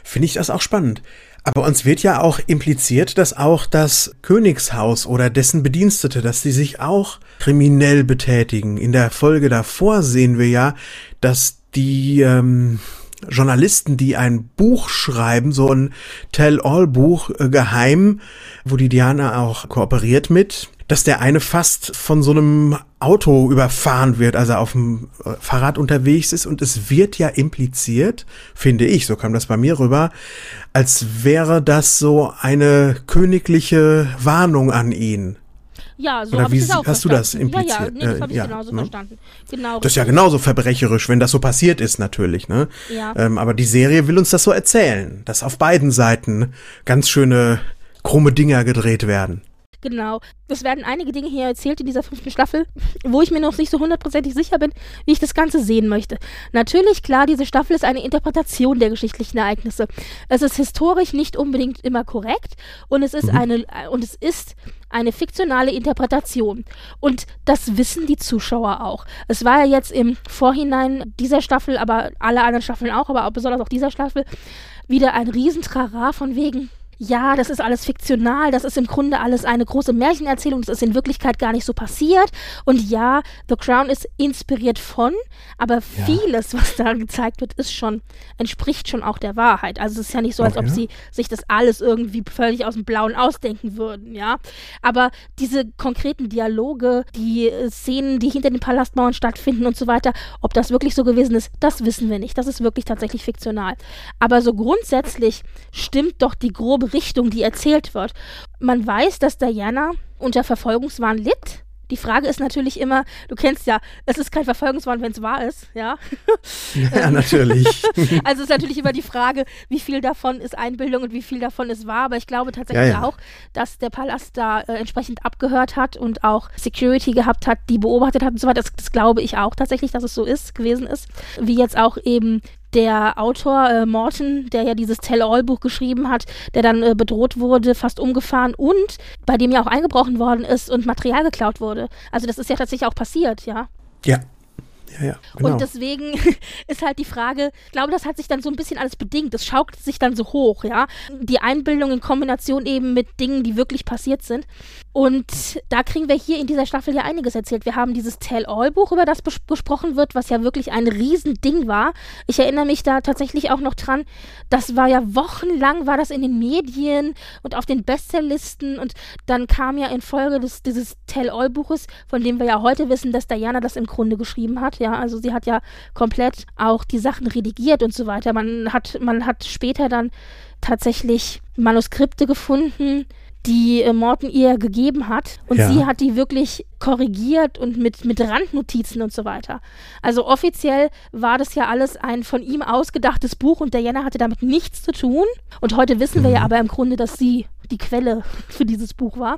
finde ich das auch spannend. Aber uns wird ja auch impliziert, dass auch das Königshaus oder dessen Bedienstete, dass die sich auch kriminell betätigen. In der Folge davor sehen wir ja, dass die ähm, Journalisten, die ein Buch schreiben, so ein Tell-all-Buch äh, geheim, wo die Diana auch kooperiert mit, dass der eine fast von so einem Auto überfahren wird, also auf dem äh, Fahrrad unterwegs ist und es wird ja impliziert, finde ich, so kam das bei mir rüber, als wäre das so eine königliche Warnung an ihn. Ja, so Oder wie hast du das impliziert? Ja, ja, nee, das habe ich äh, ja, genauso ne? verstanden. Genau. Das ist ja genauso verbrecherisch, wenn das so passiert ist, natürlich, ne? Ja. Ähm, aber die Serie will uns das so erzählen, dass auf beiden Seiten ganz schöne krumme Dinger gedreht werden. Genau. Es werden einige Dinge hier erzählt in dieser fünften Staffel, wo ich mir noch nicht so hundertprozentig sicher bin, wie ich das Ganze sehen möchte. Natürlich, klar, diese Staffel ist eine Interpretation der geschichtlichen Ereignisse. Es ist historisch nicht unbedingt immer korrekt und es ist mhm. eine und es ist eine fiktionale Interpretation. Und das wissen die Zuschauer auch. Es war ja jetzt im Vorhinein dieser Staffel, aber alle anderen Staffeln auch, aber auch besonders auch dieser Staffel, wieder ein Riesentrara von wegen, ja, das ist alles fiktional, das ist im Grunde alles eine große Märchenerzählung, das ist in Wirklichkeit gar nicht so passiert. Und ja, The Crown ist inspiriert von, aber ja. vieles, was da gezeigt wird, ist schon, entspricht schon auch der Wahrheit. Also es ist ja nicht so, als okay. ob sie sich das alles irgendwie völlig aus dem Blauen ausdenken würden, ja. Aber diese konkreten Dialoge, die Szenen, die hinter den Palastmauern stattfinden und so weiter, ob das wirklich so gewesen ist, das wissen wir nicht. Das ist wirklich tatsächlich fiktional. Aber so grundsätzlich stimmt doch die grobe Richtung, die erzählt wird. Man weiß, dass Diana unter Verfolgungswahn litt. Die Frage ist natürlich immer, du kennst ja, es ist kein Verfolgungswahn, wenn es wahr ist, ja? Ja, natürlich. also ist natürlich immer die Frage, wie viel davon ist Einbildung und wie viel davon ist wahr. Aber ich glaube tatsächlich ja, ja. auch, dass der Palast da äh, entsprechend abgehört hat und auch Security gehabt hat, die beobachtet hat und so weiter. Das, das glaube ich auch tatsächlich, dass es so ist, gewesen ist. Wie jetzt auch eben der Autor äh, Morton, der ja dieses Tell-All-Buch geschrieben hat, der dann äh, bedroht wurde, fast umgefahren und bei dem ja auch eingebrochen worden ist und Material geklaut wurde. Also das ist ja tatsächlich auch passiert, ja. Ja, ja, ja, genau. Und deswegen ist halt die Frage, ich glaube, das hat sich dann so ein bisschen alles bedingt. Das schaukelt sich dann so hoch, ja. Die Einbildung in Kombination eben mit Dingen, die wirklich passiert sind. Und da kriegen wir hier in dieser Staffel ja einiges erzählt. Wir haben dieses Tell-All-Buch, über das gesprochen wird, was ja wirklich ein Riesending war. Ich erinnere mich da tatsächlich auch noch dran. Das war ja wochenlang, war das in den Medien und auf den Bestselllisten. Und dann kam ja in Folge des, dieses Tell-All-Buches, von dem wir ja heute wissen, dass Diana das im Grunde geschrieben hat, ja, also sie hat ja komplett auch die Sachen redigiert und so weiter. Man hat, man hat später dann tatsächlich Manuskripte gefunden, die äh, Morton ihr gegeben hat. Und ja. sie hat die wirklich korrigiert und mit, mit Randnotizen und so weiter. Also offiziell war das ja alles ein von ihm ausgedachtes Buch und Diana hatte damit nichts zu tun. Und heute wissen wir ja mhm. aber im Grunde, dass sie die Quelle für dieses Buch war.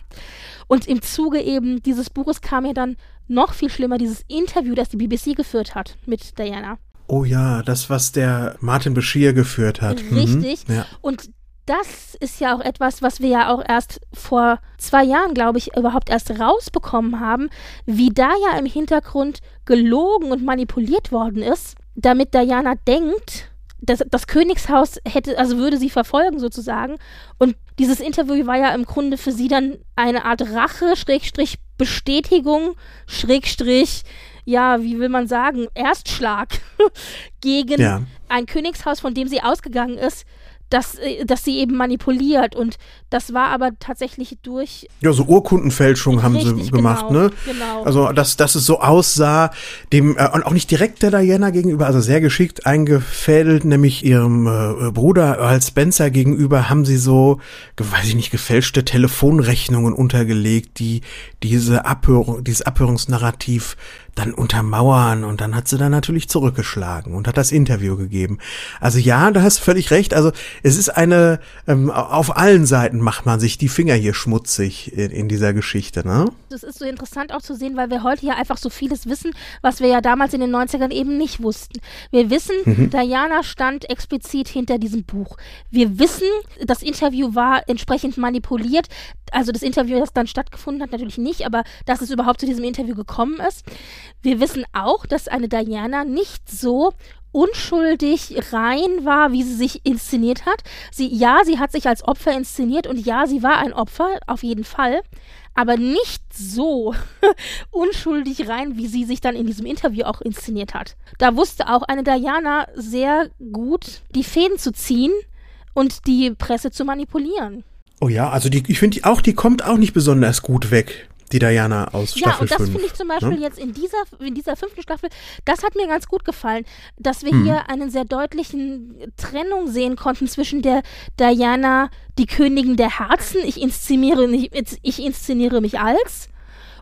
Und im Zuge eben dieses Buches kam ja dann noch viel schlimmer dieses Interview, das die BBC geführt hat mit Diana. Oh ja, das, was der Martin Bashir geführt hat. Mhm. Richtig. Mhm, ja. Und das ist ja auch etwas, was wir ja auch erst vor zwei Jahren, glaube ich, überhaupt erst rausbekommen haben, wie da ja im Hintergrund gelogen und manipuliert worden ist, damit Diana denkt, das, das Königshaus hätte, also würde sie verfolgen sozusagen. Und dieses Interview war ja im Grunde für sie dann eine Art Rache, Schrägstrich Bestätigung, Schrägstrich, ja, wie will man sagen, Erstschlag gegen ja. ein Königshaus, von dem sie ausgegangen ist, dass, äh, dass sie eben manipuliert und das war aber tatsächlich durch. Ja, so Urkundenfälschung haben sie gemacht, genau, ne? Genau. Also, dass, dass es so aussah, dem, äh, und auch nicht direkt der Diana gegenüber, also sehr geschickt eingefädelt, nämlich ihrem äh, Bruder Earl Spencer gegenüber haben sie so, weiß ich nicht, gefälschte Telefonrechnungen untergelegt, die diese Abhörung, dieses Abhörungsnarrativ dann untermauern und dann hat sie dann natürlich zurückgeschlagen und hat das Interview gegeben. Also ja, da hast du völlig recht. Also es ist eine, ähm, auf allen Seiten macht man sich die Finger hier schmutzig in, in dieser Geschichte, ne? Das ist so interessant auch zu sehen, weil wir heute ja einfach so vieles wissen, was wir ja damals in den 90ern eben nicht wussten. Wir wissen, mhm. Diana stand explizit hinter diesem Buch. Wir wissen, das Interview war entsprechend manipuliert also das Interview, das dann stattgefunden hat, natürlich nicht, aber dass es überhaupt zu diesem Interview gekommen ist. Wir wissen auch, dass eine Diana nicht so unschuldig rein war, wie sie sich inszeniert hat. Sie, ja, sie hat sich als Opfer inszeniert und ja, sie war ein Opfer, auf jeden Fall, aber nicht so unschuldig rein, wie sie sich dann in diesem Interview auch inszeniert hat. Da wusste auch eine Diana sehr gut, die Fäden zu ziehen und die Presse zu manipulieren. Oh ja, also die, ich finde auch, die kommt auch nicht besonders gut weg, die Diana aus Staffel 5. Ja, und das finde ich zum Beispiel ne? jetzt in dieser, in dieser fünften Staffel, das hat mir ganz gut gefallen, dass wir mhm. hier einen sehr deutlichen Trennung sehen konnten zwischen der Diana, die Königin der Herzen, ich inszeniere, ich, ich inszeniere mich als,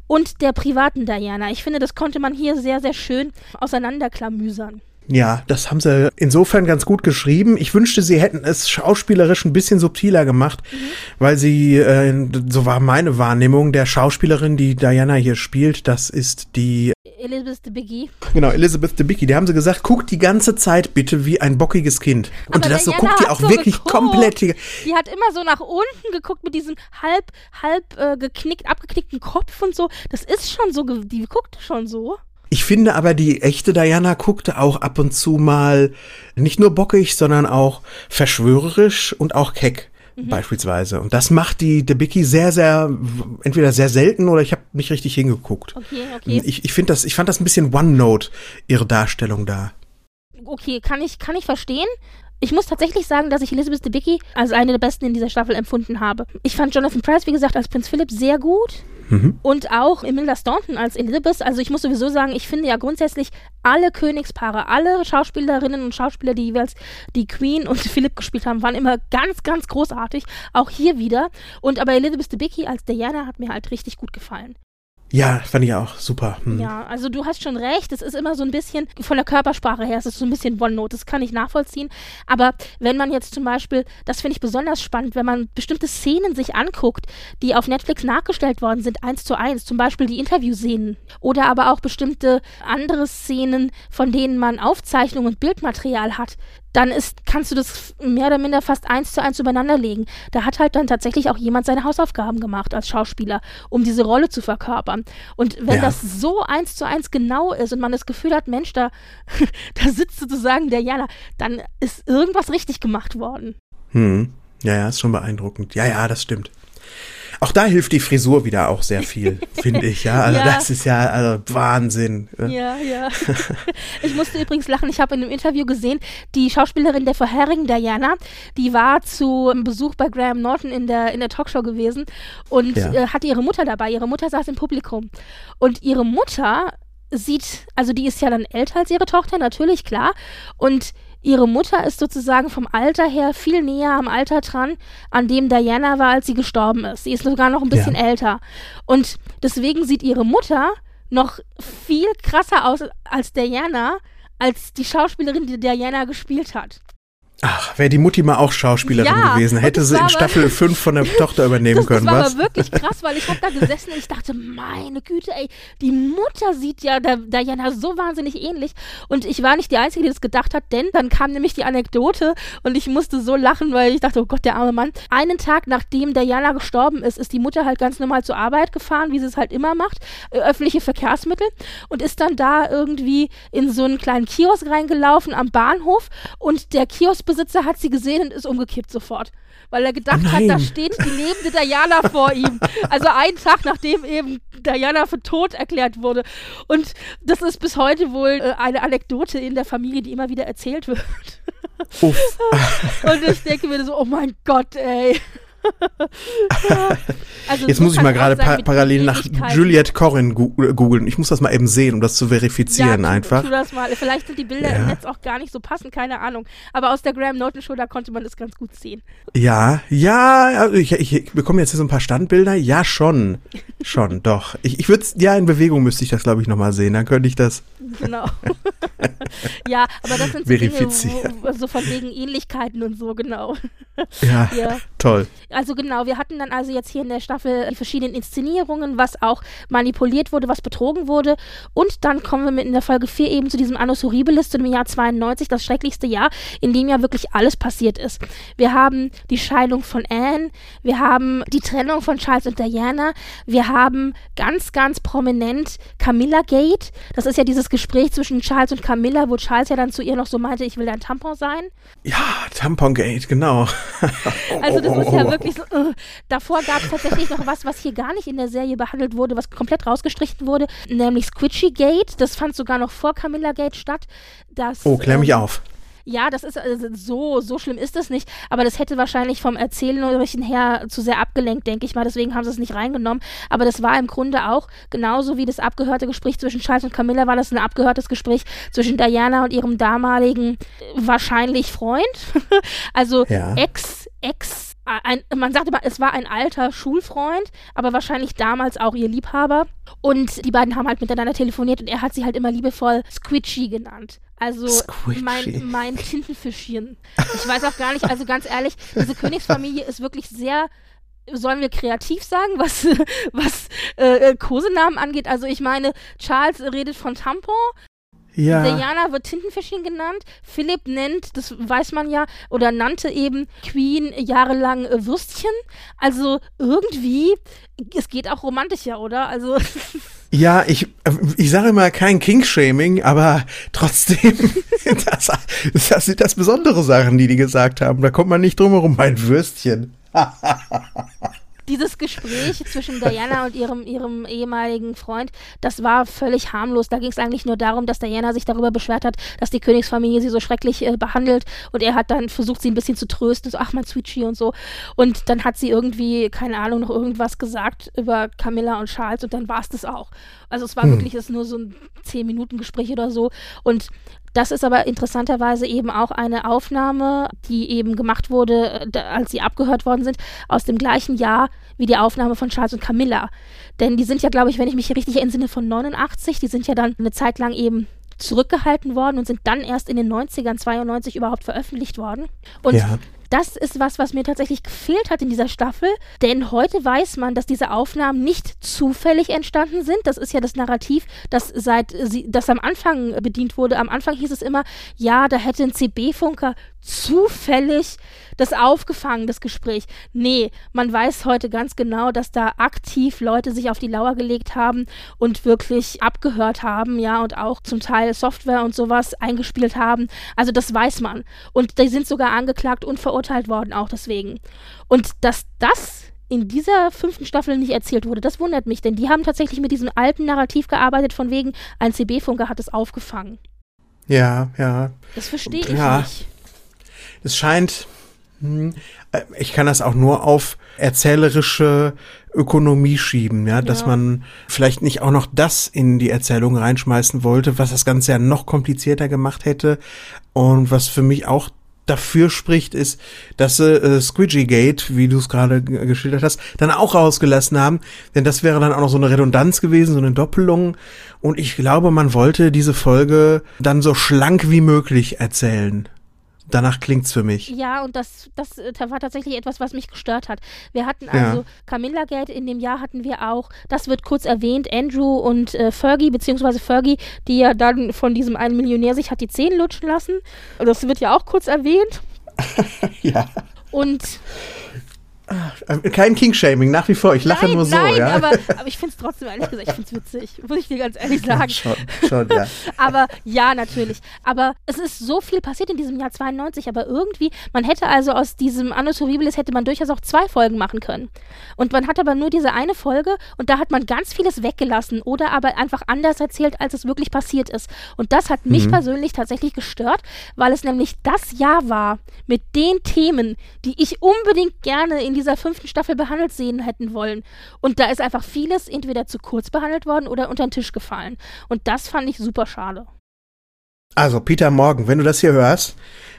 und der privaten Diana. Ich finde, das konnte man hier sehr, sehr schön auseinanderklamüsern. Ja, das haben sie insofern ganz gut geschrieben. Ich wünschte, sie hätten es schauspielerisch ein bisschen subtiler gemacht, mhm. weil sie, äh, so war meine Wahrnehmung, der Schauspielerin, die Diana hier spielt, das ist die Elizabeth Debicki. Genau, Elizabeth Debicki. Die haben sie gesagt, guck die ganze Zeit bitte wie ein bockiges Kind. Und Aber das so guckt die auch so wirklich geguckt. komplett. Die hat immer so nach unten geguckt mit diesem halb, halb äh, geknickt, abgeknickten Kopf und so. Das ist schon so, die guckt schon so. Ich finde aber, die echte Diana guckte auch ab und zu mal nicht nur bockig, sondern auch verschwörerisch und auch keck. Mhm. Beispielsweise. Und das macht die Debicki sehr, sehr, entweder sehr selten oder ich habe nicht richtig hingeguckt. Okay, okay. Ich, ich finde das, ich fand das ein bisschen One-Note, ihre Darstellung da. Okay, kann ich, kann ich verstehen. Ich muss tatsächlich sagen, dass ich Elizabeth Debicki als eine der besten in dieser Staffel empfunden habe. Ich fand Jonathan Price, wie gesagt, als Prinz Philip sehr gut. Mhm. Und auch Emilia Staunton als Elizabeth. Also ich muss sowieso sagen, ich finde ja grundsätzlich alle Königspaare, alle Schauspielerinnen und Schauspieler, die jeweils die Queen und Philipp gespielt haben, waren immer ganz, ganz großartig. Auch hier wieder. Und aber Elizabeth Debicki als Diana hat mir halt richtig gut gefallen. Ja, fand ich auch super. Hm. Ja, also du hast schon recht, es ist immer so ein bisschen von der Körpersprache her, es ist so ein bisschen One-Note, das kann ich nachvollziehen. Aber wenn man jetzt zum Beispiel, das finde ich besonders spannend, wenn man bestimmte Szenen sich anguckt, die auf Netflix nachgestellt worden sind, eins zu eins, zum Beispiel die Interviewszenen oder aber auch bestimmte andere Szenen, von denen man Aufzeichnungen und Bildmaterial hat, dann ist, kannst du das mehr oder minder fast eins zu eins übereinander legen. Da hat halt dann tatsächlich auch jemand seine Hausaufgaben gemacht als Schauspieler, um diese Rolle zu verkörpern. Und wenn ja. das so eins zu eins genau ist und man das Gefühl hat, Mensch, da, da sitzt sozusagen der Jana, dann ist irgendwas richtig gemacht worden. Hm. Ja, ja, ist schon beeindruckend. Ja, ja, das stimmt. Auch da hilft die Frisur wieder auch sehr viel, finde ich, ja. Also ja. das ist ja also Wahnsinn. Ja, ja. Ich musste übrigens lachen. Ich habe in einem Interview gesehen, die Schauspielerin der vorherigen Diana, die war zu einem Besuch bei Graham Norton in der, in der Talkshow gewesen und ja. äh, hatte ihre Mutter dabei. Ihre Mutter saß im Publikum. Und ihre Mutter sieht, also die ist ja dann älter als ihre Tochter, natürlich, klar. Und Ihre Mutter ist sozusagen vom Alter her viel näher am Alter dran, an dem Diana war, als sie gestorben ist. Sie ist sogar noch ein bisschen ja. älter. Und deswegen sieht ihre Mutter noch viel krasser aus als Diana, als die Schauspielerin, die Diana gespielt hat. Ach, wäre die Mutti mal auch Schauspielerin ja, gewesen, hätte sie in Staffel 5 von der Tochter übernehmen das, können, das war was? aber wirklich krass, weil ich habe da gesessen und ich dachte, meine Güte, ey, die Mutter sieht ja der Diana so wahnsinnig ähnlich und ich war nicht die Einzige, die das gedacht hat, denn dann kam nämlich die Anekdote und ich musste so lachen, weil ich dachte, oh Gott, der arme Mann. Einen Tag nachdem Diana gestorben ist, ist die Mutter halt ganz normal zur Arbeit gefahren, wie sie es halt immer macht, äh, öffentliche Verkehrsmittel und ist dann da irgendwie in so einen kleinen Kiosk reingelaufen am Bahnhof und der Kiosk Hausbesitzer hat sie gesehen und ist umgekippt sofort. Weil er gedacht oh hat, da steht die lebende Diana vor ihm. Also einen Tag nachdem eben Diana für tot erklärt wurde. Und das ist bis heute wohl äh, eine Anekdote in der Familie, die immer wieder erzählt wird. Und ich denke mir so, oh mein Gott, ey. also Jetzt so muss ich mal gerade pa parallel nach Juliette Corrin googeln. Ich muss das mal eben sehen, um das zu verifizieren ja, tu, einfach. Tu das mal. Vielleicht sind die Bilder ja. im Netz auch gar nicht so passend, keine Ahnung. Aber aus der Graham Norton Show, da konnte man das ganz gut sehen. Ja, ja, also ich, ich bekomme jetzt hier so ein paar Standbilder. Ja, schon. schon, doch. Ich, ich würde ja, in Bewegung müsste ich das, glaube ich, nochmal sehen. Dann könnte ich das. Genau. ja, aber das sind so Dinge, wo, so von wegen Ähnlichkeiten und so, genau. Ja, ja, toll. Also genau, wir hatten dann also jetzt hier in der Staffel die verschiedenen Inszenierungen, was auch manipuliert wurde, was betrogen wurde. Und dann kommen wir mit in der Folge 4 eben zu diesem Annus Horribilis, zu dem Jahr 92, das schrecklichste Jahr, in dem ja wirklich alles passiert ist. Wir haben die Scheidung von Anne, wir haben die Trennung von Charles und Diana, wir haben ganz, ganz prominent Camilla Gate. Das ist ja dieses Gespräch zwischen Charles und Camilla, wo Charles ja dann zu ihr noch so meinte, ich will dein Tampon sein. Ja, Tampon Gate, genau. also das ist ja wirklich so. Uh. Davor gab es tatsächlich noch was, was hier gar nicht in der Serie behandelt wurde, was komplett rausgestrichen wurde, nämlich Squitchy Gate. Das fand sogar noch vor Camilla Gate statt. Das, oh, klär mich ähm, auf. Ja, das ist also so, so schlimm ist das nicht, aber das hätte wahrscheinlich vom Erzählerischen her zu sehr abgelenkt, denke ich mal, deswegen haben sie es nicht reingenommen. Aber das war im Grunde auch genauso wie das abgehörte Gespräch zwischen Charles und Camilla, war das ein abgehörtes Gespräch zwischen Diana und ihrem damaligen wahrscheinlich Freund. also ja. Ex, Ex ein, man sagt immer, es war ein alter Schulfreund, aber wahrscheinlich damals auch ihr Liebhaber. Und die beiden haben halt miteinander telefoniert und er hat sie halt immer liebevoll Squitchy genannt. Also mein, mein Tintenfischchen. Ich weiß auch gar nicht, also ganz ehrlich, diese Königsfamilie ist wirklich sehr sollen wir kreativ sagen, was, was äh, Kosenamen angeht? Also ich meine, Charles redet von Tampon, ja. Diana wird Tintenfischchen genannt. Philipp nennt, das weiß man ja, oder nannte eben Queen jahrelang äh, Würstchen. Also irgendwie, es geht auch romantischer, oder? Also. Ja, ich, ich sage immer kein King-Shaming, aber trotzdem, das, das sind das besondere Sachen, die die gesagt haben. Da kommt man nicht drum herum, mein Würstchen. dieses Gespräch zwischen Diana und ihrem, ihrem ehemaligen Freund, das war völlig harmlos. Da ging es eigentlich nur darum, dass Diana sich darüber beschwert hat, dass die Königsfamilie sie so schrecklich äh, behandelt und er hat dann versucht, sie ein bisschen zu trösten, so, ach mein Sweetie und so. Und dann hat sie irgendwie, keine Ahnung, noch irgendwas gesagt über Camilla und Charles und dann war es das auch. Also es war hm. wirklich das nur so ein 10-Minuten-Gespräch oder so. Und das ist aber interessanterweise eben auch eine Aufnahme, die eben gemacht wurde, als sie abgehört worden sind, aus dem gleichen Jahr wie die Aufnahme von Charles und Camilla. Denn die sind ja, glaube ich, wenn ich mich richtig entsinne, von 89. Die sind ja dann eine Zeit lang eben zurückgehalten worden und sind dann erst in den 90ern, 92 überhaupt veröffentlicht worden. Und ja das ist was, was mir tatsächlich gefehlt hat in dieser Staffel, denn heute weiß man, dass diese Aufnahmen nicht zufällig entstanden sind. Das ist ja das Narrativ, das seit sie, das am Anfang bedient wurde. Am Anfang hieß es immer, ja, da hätte ein CB-Funker zufällig das aufgefangen, das Gespräch. Nee, man weiß heute ganz genau, dass da aktiv Leute sich auf die Lauer gelegt haben und wirklich abgehört haben, ja, und auch zum Teil Software und sowas eingespielt haben. Also das weiß man. Und die sind sogar angeklagt und verurteilt worden, auch deswegen. Und dass das in dieser fünften Staffel nicht erzählt wurde, das wundert mich, denn die haben tatsächlich mit diesem alten Narrativ gearbeitet, von wegen, ein CB-Funker hat es aufgefangen. Ja, ja. Das verstehe ich ja. nicht. Es scheint, ich kann das auch nur auf erzählerische Ökonomie schieben, ja, dass ja. man vielleicht nicht auch noch das in die Erzählung reinschmeißen wollte, was das Ganze ja noch komplizierter gemacht hätte und was für mich auch dafür spricht, ist, dass sie äh, Squidgy Gate, wie du es gerade geschildert hast, dann auch rausgelassen haben, denn das wäre dann auch noch so eine Redundanz gewesen, so eine Doppelung und ich glaube, man wollte diese Folge dann so schlank wie möglich erzählen. Danach klingt's für mich. Ja, und das, das äh, war tatsächlich etwas, was mich gestört hat. Wir hatten also ja. Camilla Gate, in dem Jahr hatten wir auch, das wird kurz erwähnt, Andrew und äh, Fergie, beziehungsweise Fergie, die ja dann von diesem einen Millionär sich hat die Zähne lutschen lassen. Das wird ja auch kurz erwähnt. ja. Und kein King-Shaming, nach wie vor. Ich lache nein, nur so. Nein, ja? aber, aber ich finde es trotzdem, ehrlich gesagt, ich finde es witzig. Muss ich dir ganz ehrlich sagen. Schon, schon, ja. aber ja, natürlich. Aber es ist so viel passiert in diesem Jahr 92, aber irgendwie, man hätte also aus diesem Annus Horribilis hätte man durchaus auch zwei Folgen machen können. Und man hat aber nur diese eine Folge und da hat man ganz vieles weggelassen oder aber einfach anders erzählt, als es wirklich passiert ist. Und das hat mich mhm. persönlich tatsächlich gestört, weil es nämlich das Jahr war mit den Themen, die ich unbedingt gerne in dieser fünften Staffel behandelt sehen hätten wollen. Und da ist einfach vieles entweder zu kurz behandelt worden oder unter den Tisch gefallen. Und das fand ich super schade. Also, Peter Morgan, wenn du das hier hörst,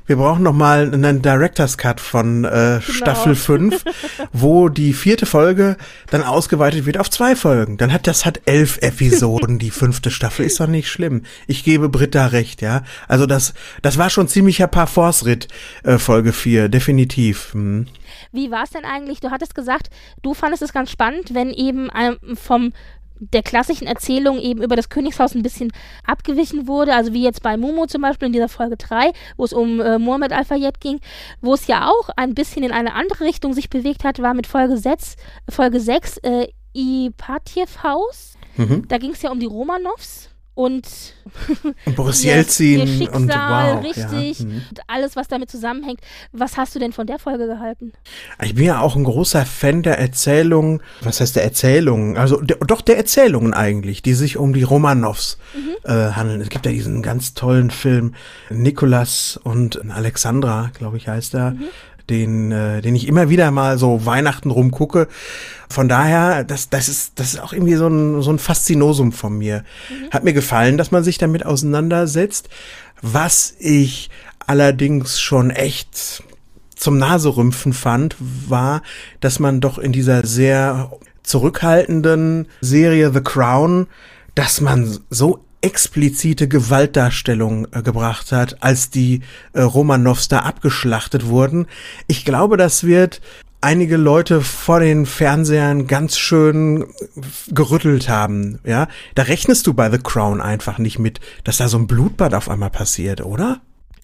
wir brauchen noch mal einen Director's Cut von äh, genau. Staffel 5, wo die vierte Folge dann ausgeweitet wird auf zwei Folgen. Dann hat das hat elf Episoden, die fünfte Staffel. Ist doch nicht schlimm. Ich gebe Britta recht, ja. Also das, das war schon ziemlicher Parforce-Ritt, äh, Folge 4, definitiv. Hm. Wie war es denn eigentlich? Du hattest gesagt, du fandest es ganz spannend, wenn eben ähm, vom der klassischen Erzählung eben über das Königshaus ein bisschen abgewichen wurde, also wie jetzt bei Momo zum Beispiel in dieser Folge 3, wo es um äh, Mohammed Al-Fayed ging, wo es ja auch ein bisschen in eine andere Richtung sich bewegt hat, war mit Folge 6, Folge 6 äh, Ipatjev Haus. Mhm. Da ging es ja um die Romanows und, und Boris Jelzin und wow, richtig ja. mhm. und alles, was damit zusammenhängt. Was hast du denn von der Folge gehalten? Ich bin ja auch ein großer Fan der Erzählungen, was heißt der Erzählungen? Also der, doch der Erzählungen eigentlich, die sich um die Romanows mhm. äh, handeln. Es gibt ja diesen ganz tollen Film Nikolas und Alexandra, glaube ich, heißt er. Mhm den, äh, den ich immer wieder mal so Weihnachten rumgucke. Von daher, das, das ist, das ist auch irgendwie so ein, so ein Faszinosum von mir. Mhm. Hat mir gefallen, dass man sich damit auseinandersetzt. Was ich allerdings schon echt zum Naserümpfen fand, war, dass man doch in dieser sehr zurückhaltenden Serie The Crown, dass man so explizite Gewaltdarstellung äh, gebracht hat, als die äh, Romanows da abgeschlachtet wurden. Ich glaube, das wird einige Leute vor den Fernsehern ganz schön gerüttelt haben, ja. Da rechnest du bei The Crown einfach nicht mit, dass da so ein Blutbad auf einmal passiert, oder?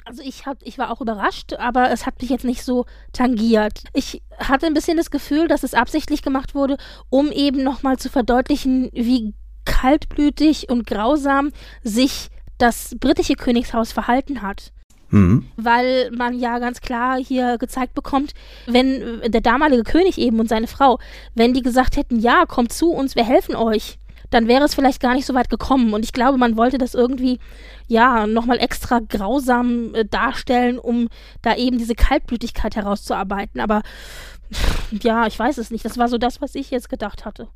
Also ich hab, ich war auch überrascht, aber es hat mich jetzt nicht so tangiert. Ich hatte ein bisschen das Gefühl, dass es absichtlich gemacht wurde, um eben nochmal zu verdeutlichen, wie kaltblütig und grausam sich das britische Königshaus verhalten hat. Mhm. Weil man ja ganz klar hier gezeigt bekommt, wenn der damalige König eben und seine Frau, wenn die gesagt hätten, ja, kommt zu uns, wir helfen euch, dann wäre es vielleicht gar nicht so weit gekommen. Und ich glaube, man wollte das irgendwie, ja, nochmal extra grausam äh, darstellen, um da eben diese Kaltblütigkeit herauszuarbeiten. Aber ja, ich weiß es nicht. Das war so das, was ich jetzt gedacht hatte.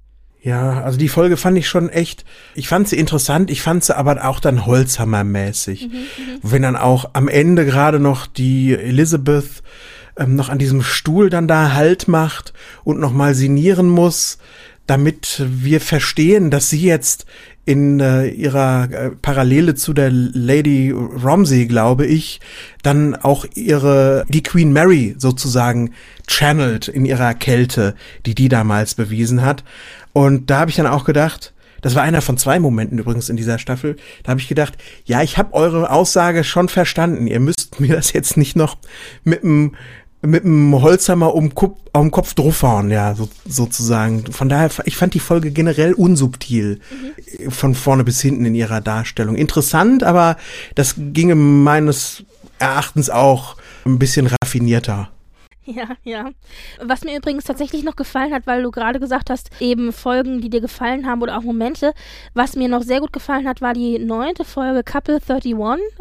Ja, also die Folge fand ich schon echt, ich fand sie interessant, ich fand sie aber auch dann Holzhammermäßig. Mhm, mhm. Wenn dann auch am Ende gerade noch die Elizabeth ähm, noch an diesem Stuhl dann da Halt macht und nochmal sinieren muss, damit wir verstehen, dass sie jetzt in äh, ihrer äh, Parallele zu der Lady Romsey, glaube ich, dann auch ihre, die Queen Mary sozusagen channelt in ihrer Kälte, die die damals bewiesen hat. Und da habe ich dann auch gedacht, das war einer von zwei Momenten übrigens in dieser Staffel. Da habe ich gedacht, ja, ich habe eure Aussage schon verstanden. Ihr müsst mir das jetzt nicht noch mit einem mit einem Holzhammer um, Kup um Kopf draufhauen, ja, so, sozusagen. Von daher, ich fand die Folge generell unsubtil, mhm. von vorne bis hinten in ihrer Darstellung. Interessant, aber das ginge meines Erachtens auch ein bisschen raffinierter. Ja, ja. Was mir übrigens tatsächlich noch gefallen hat, weil du gerade gesagt hast, eben Folgen, die dir gefallen haben oder auch Momente. Was mir noch sehr gut gefallen hat, war die neunte Folge Couple 31,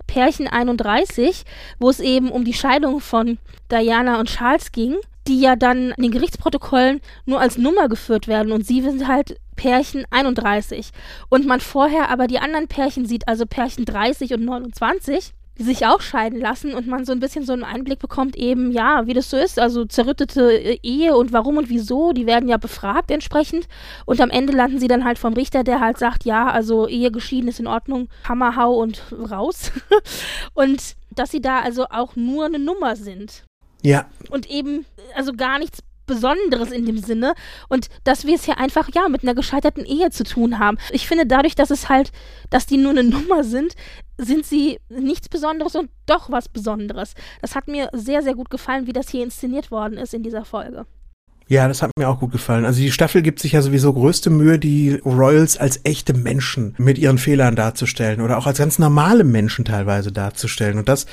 Pärchen 31, wo es eben um die Scheidung von Diana und Charles ging, die ja dann in den Gerichtsprotokollen nur als Nummer geführt werden und sie sind halt Pärchen 31. Und man vorher aber die anderen Pärchen sieht, also Pärchen 30 und 29 die sich auch scheiden lassen und man so ein bisschen so einen Einblick bekommt, eben, ja, wie das so ist, also zerrüttete äh, Ehe und warum und wieso, die werden ja befragt entsprechend und am Ende landen sie dann halt vom Richter, der halt sagt, ja, also Ehe geschieden ist in Ordnung, Hammer, hau und raus. und dass sie da also auch nur eine Nummer sind. Ja. Und eben, also gar nichts Besonderes in dem Sinne und dass wir es hier einfach ja mit einer gescheiterten Ehe zu tun haben. Ich finde dadurch, dass es halt, dass die nur eine Nummer sind, sind sie nichts Besonderes und doch was Besonderes. Das hat mir sehr, sehr gut gefallen, wie das hier inszeniert worden ist in dieser Folge. Ja, das hat mir auch gut gefallen. Also die Staffel gibt sich ja sowieso größte Mühe, die Royals als echte Menschen mit ihren Fehlern darzustellen oder auch als ganz normale Menschen teilweise darzustellen. Und das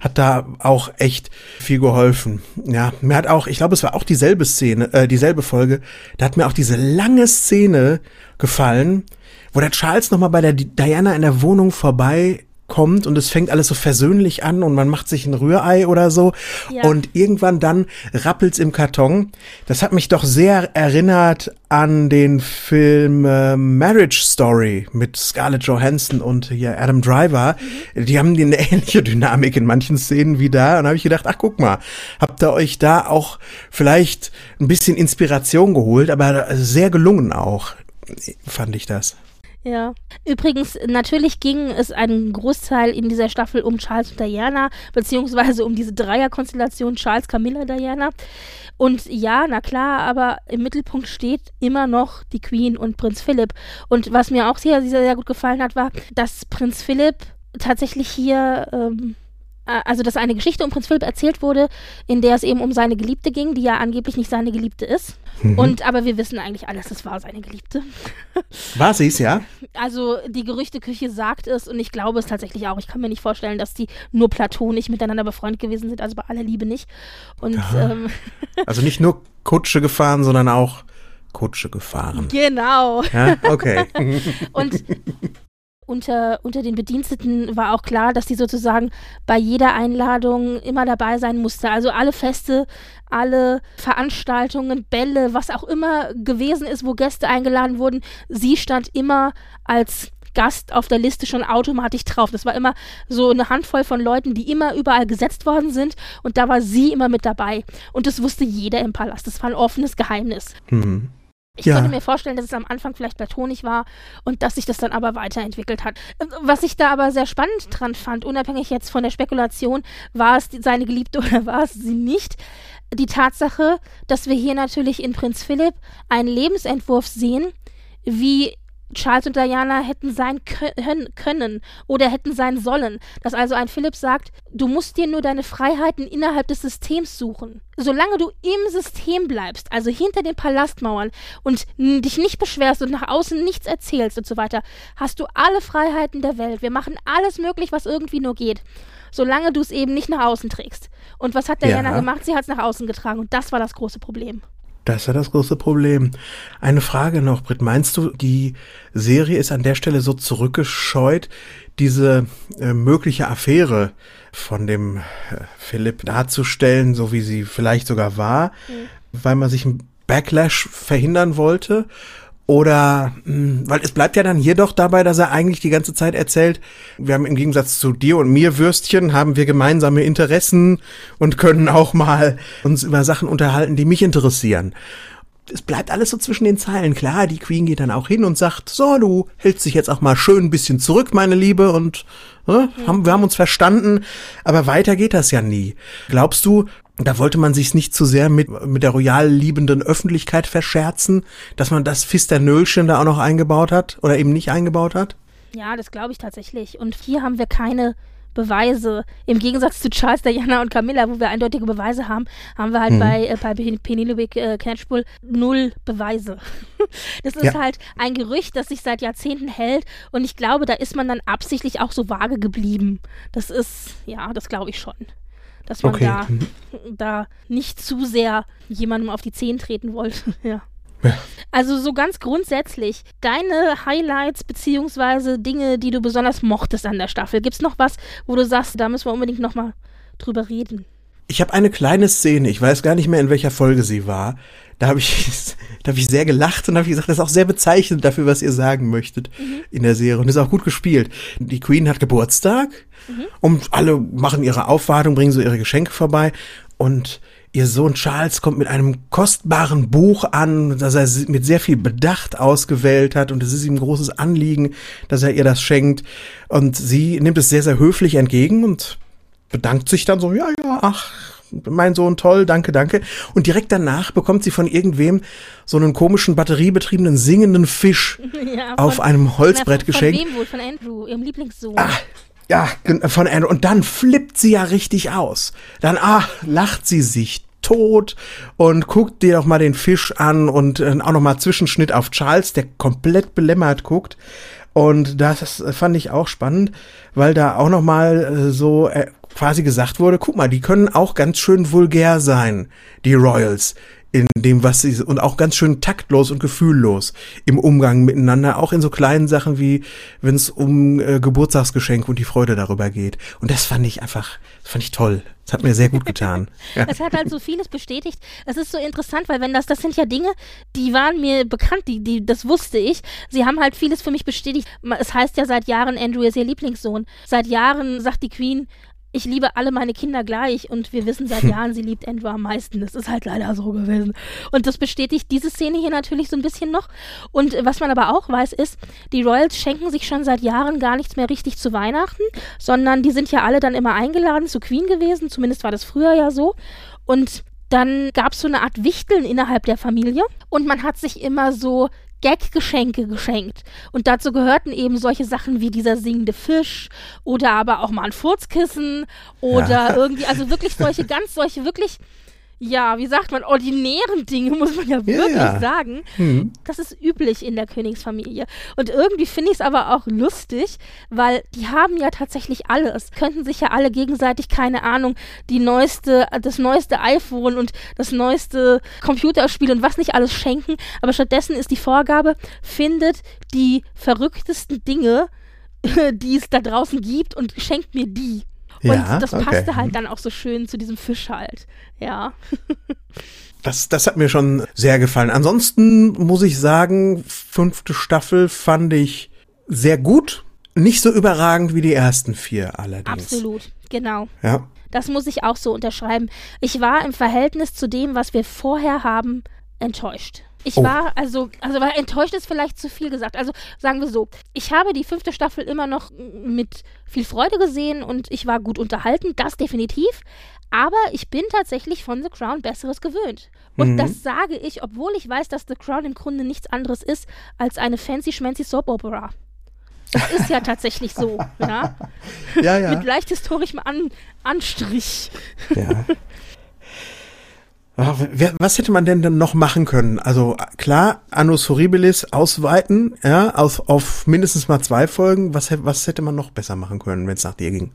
hat da auch echt viel geholfen. Ja, mir hat auch, ich glaube, es war auch dieselbe Szene, äh, dieselbe Folge. Da hat mir auch diese lange Szene gefallen, wo der Charles nochmal bei der Diana in der Wohnung vorbei kommt und es fängt alles so versöhnlich an und man macht sich ein Rührei oder so ja. und irgendwann dann rappelt's im Karton. Das hat mich doch sehr erinnert an den Film äh, Marriage Story mit Scarlett Johansson und hier Adam Driver. Mhm. Die haben eine ähnliche Dynamik in manchen Szenen wie da und habe ich gedacht, ach guck mal, habt ihr euch da auch vielleicht ein bisschen Inspiration geholt, aber sehr gelungen auch, fand ich das. Ja. Übrigens, natürlich ging es einen Großteil in dieser Staffel um Charles und Diana, beziehungsweise um diese Dreierkonstellation Charles, Camilla, Diana. Und ja, na klar, aber im Mittelpunkt steht immer noch die Queen und Prinz Philipp. Und was mir auch sehr, sehr, sehr gut gefallen hat, war, dass Prinz Philipp tatsächlich hier ähm, äh, also dass eine Geschichte um Prinz Philipp erzählt wurde, in der es eben um seine Geliebte ging, die ja angeblich nicht seine Geliebte ist. Mhm. Und aber wir wissen eigentlich alles, das war seine Geliebte. War sie es, ja? Also die Gerüchteküche sagt es und ich glaube es tatsächlich auch. Ich kann mir nicht vorstellen, dass die nur platonisch miteinander befreundet gewesen sind, also bei aller Liebe nicht. Und ähm, also nicht nur Kutsche gefahren, sondern auch Kutsche gefahren. Genau. Ja, okay. und unter, unter den Bediensteten war auch klar, dass die sozusagen bei jeder Einladung immer dabei sein musste. Also alle Feste, alle Veranstaltungen, Bälle, was auch immer gewesen ist, wo Gäste eingeladen wurden, sie stand immer als Gast auf der Liste schon automatisch drauf. Das war immer so eine Handvoll von Leuten, die immer überall gesetzt worden sind und da war sie immer mit dabei. Und das wusste jeder im Palast. Das war ein offenes Geheimnis. Mhm. Ich ja. könnte mir vorstellen, dass es am Anfang vielleicht platonig war und dass sich das dann aber weiterentwickelt hat. Was ich da aber sehr spannend dran fand, unabhängig jetzt von der Spekulation, war es seine Geliebte oder war es sie nicht, die Tatsache, dass wir hier natürlich in Prinz Philipp einen Lebensentwurf sehen, wie Charles und Diana hätten sein können oder hätten sein sollen. Dass also ein Philipp sagt, du musst dir nur deine Freiheiten innerhalb des Systems suchen. Solange du im System bleibst, also hinter den Palastmauern und dich nicht beschwerst und nach außen nichts erzählst und so weiter, hast du alle Freiheiten der Welt. Wir machen alles möglich, was irgendwie nur geht. Solange du es eben nicht nach außen trägst. Und was hat Diana ja. gemacht? Sie hat es nach außen getragen und das war das große Problem. Das ist ja das große Problem. Eine Frage noch, Britt. Meinst du, die Serie ist an der Stelle so zurückgescheut, diese äh, mögliche Affäre von dem äh, Philipp darzustellen, so wie sie vielleicht sogar war, mhm. weil man sich einen Backlash verhindern wollte? Oder, hm, weil es bleibt ja dann hier doch dabei, dass er eigentlich die ganze Zeit erzählt, wir haben im Gegensatz zu dir und mir Würstchen, haben wir gemeinsame Interessen und können auch mal uns über Sachen unterhalten, die mich interessieren. Es bleibt alles so zwischen den Zeilen. Klar, die Queen geht dann auch hin und sagt, so, du hältst dich jetzt auch mal schön ein bisschen zurück, meine Liebe, und äh, haben, wir haben uns verstanden. Aber weiter geht das ja nie. Glaubst du, da wollte man sich nicht zu sehr mit, mit der royal liebenden Öffentlichkeit verscherzen, dass man das Fisternölchen da auch noch eingebaut hat oder eben nicht eingebaut hat? Ja, das glaube ich tatsächlich. Und hier haben wir keine Beweise. Im Gegensatz zu Charles, Diana und Camilla, wo wir eindeutige Beweise haben, haben wir halt hm. bei, äh, bei Penelope äh, Catchbull null Beweise. das ist ja. halt ein Gerücht, das sich seit Jahrzehnten hält und ich glaube, da ist man dann absichtlich auch so vage geblieben. Das ist, ja, das glaube ich schon dass man okay. da, mhm. da nicht zu sehr jemandem auf die Zehen treten wollte. ja. ja. Also so ganz grundsätzlich, deine Highlights beziehungsweise Dinge, die du besonders mochtest an der Staffel. Gibt es noch was, wo du sagst, da müssen wir unbedingt nochmal drüber reden? Ich habe eine kleine Szene, ich weiß gar nicht mehr, in welcher Folge sie war. Da habe ich, da hab ich sehr gelacht und habe gesagt, das ist auch sehr bezeichnend dafür, was ihr sagen möchtet mhm. in der Serie. Und ist auch gut gespielt. Die Queen hat Geburtstag mhm. und alle machen ihre Aufwartung, bringen so ihre Geschenke vorbei. Und ihr Sohn Charles kommt mit einem kostbaren Buch an, das er mit sehr viel Bedacht ausgewählt hat und es ist ihm ein großes Anliegen, dass er ihr das schenkt und sie nimmt es sehr, sehr höflich entgegen und bedankt sich dann so, ja, ja, ach, mein Sohn, toll, danke, danke. Und direkt danach bekommt sie von irgendwem so einen komischen batteriebetriebenen singenden Fisch ja, von, auf einem Holzbrett geschenkt. Von wem wohl? Von Andrew, ihrem Lieblingssohn. Ah, ja, von Andrew. Und dann flippt sie ja richtig aus. Dann, ah, lacht sie sich tot und guckt dir doch mal den Fisch an und äh, auch noch mal Zwischenschnitt auf Charles, der komplett belämmert guckt. Und das fand ich auch spannend, weil da auch noch mal äh, so äh, quasi gesagt wurde, guck mal, die können auch ganz schön vulgär sein, die Royals in dem, was sie, und auch ganz schön taktlos und gefühllos im Umgang miteinander, auch in so kleinen Sachen wie, wenn es um äh, Geburtstagsgeschenke und die Freude darüber geht. Und das fand ich einfach, das fand ich toll. Das hat mir sehr gut getan. Es hat halt so vieles bestätigt. Es ist so interessant, weil wenn das, das sind ja Dinge, die waren mir bekannt, die, die, das wusste ich. Sie haben halt vieles für mich bestätigt. Es heißt ja seit Jahren, Andrew ist ihr Lieblingssohn. Seit Jahren sagt die Queen, ich liebe alle meine Kinder gleich und wir wissen seit Jahren, sie liebt Andrew am meisten. Das ist halt leider so gewesen. Und das bestätigt diese Szene hier natürlich so ein bisschen noch. Und was man aber auch weiß, ist, die Royals schenken sich schon seit Jahren gar nichts mehr richtig zu Weihnachten, sondern die sind ja alle dann immer eingeladen zu Queen gewesen. Zumindest war das früher ja so. Und dann gab es so eine Art Wichteln innerhalb der Familie und man hat sich immer so Gag-Geschenke geschenkt. Und dazu gehörten eben solche Sachen wie dieser singende Fisch oder aber auch mal ein Furzkissen oder ja. irgendwie, also wirklich solche, ganz solche, wirklich ja, wie sagt man, ordinären Dinge, muss man ja wirklich ja, sagen. Mhm. Das ist üblich in der Königsfamilie. Und irgendwie finde ich es aber auch lustig, weil die haben ja tatsächlich alles. Könnten sich ja alle gegenseitig, keine Ahnung, die neueste, das neueste iPhone und das neueste Computerspiel und was nicht alles schenken. Aber stattdessen ist die Vorgabe, findet die verrücktesten Dinge, die es da draußen gibt und schenkt mir die. Und ja, das passte okay. halt dann auch so schön zu diesem Fisch halt. Ja. Das, das hat mir schon sehr gefallen. Ansonsten muss ich sagen, fünfte Staffel fand ich sehr gut, nicht so überragend wie die ersten vier allerdings. Absolut, genau. Ja. Das muss ich auch so unterschreiben. Ich war im Verhältnis zu dem, was wir vorher haben, enttäuscht. Ich oh. war, also, also war enttäuscht ist vielleicht zu viel gesagt. Also sagen wir so, ich habe die fünfte Staffel immer noch mit viel Freude gesehen und ich war gut unterhalten, das definitiv. Aber ich bin tatsächlich von The Crown Besseres gewöhnt. Und mhm. das sage ich, obwohl ich weiß, dass The Crown im Grunde nichts anderes ist als eine fancy-schmancy Soap-Opera. Das ist ja tatsächlich so, ja. ja, ja. Mit leicht historischem An Anstrich. Ja. Was hätte man denn dann noch machen können? Also klar, Annus Horribilis ausweiten, ja, auf, auf mindestens mal zwei Folgen. Was, was hätte man noch besser machen können, wenn es nach dir ging?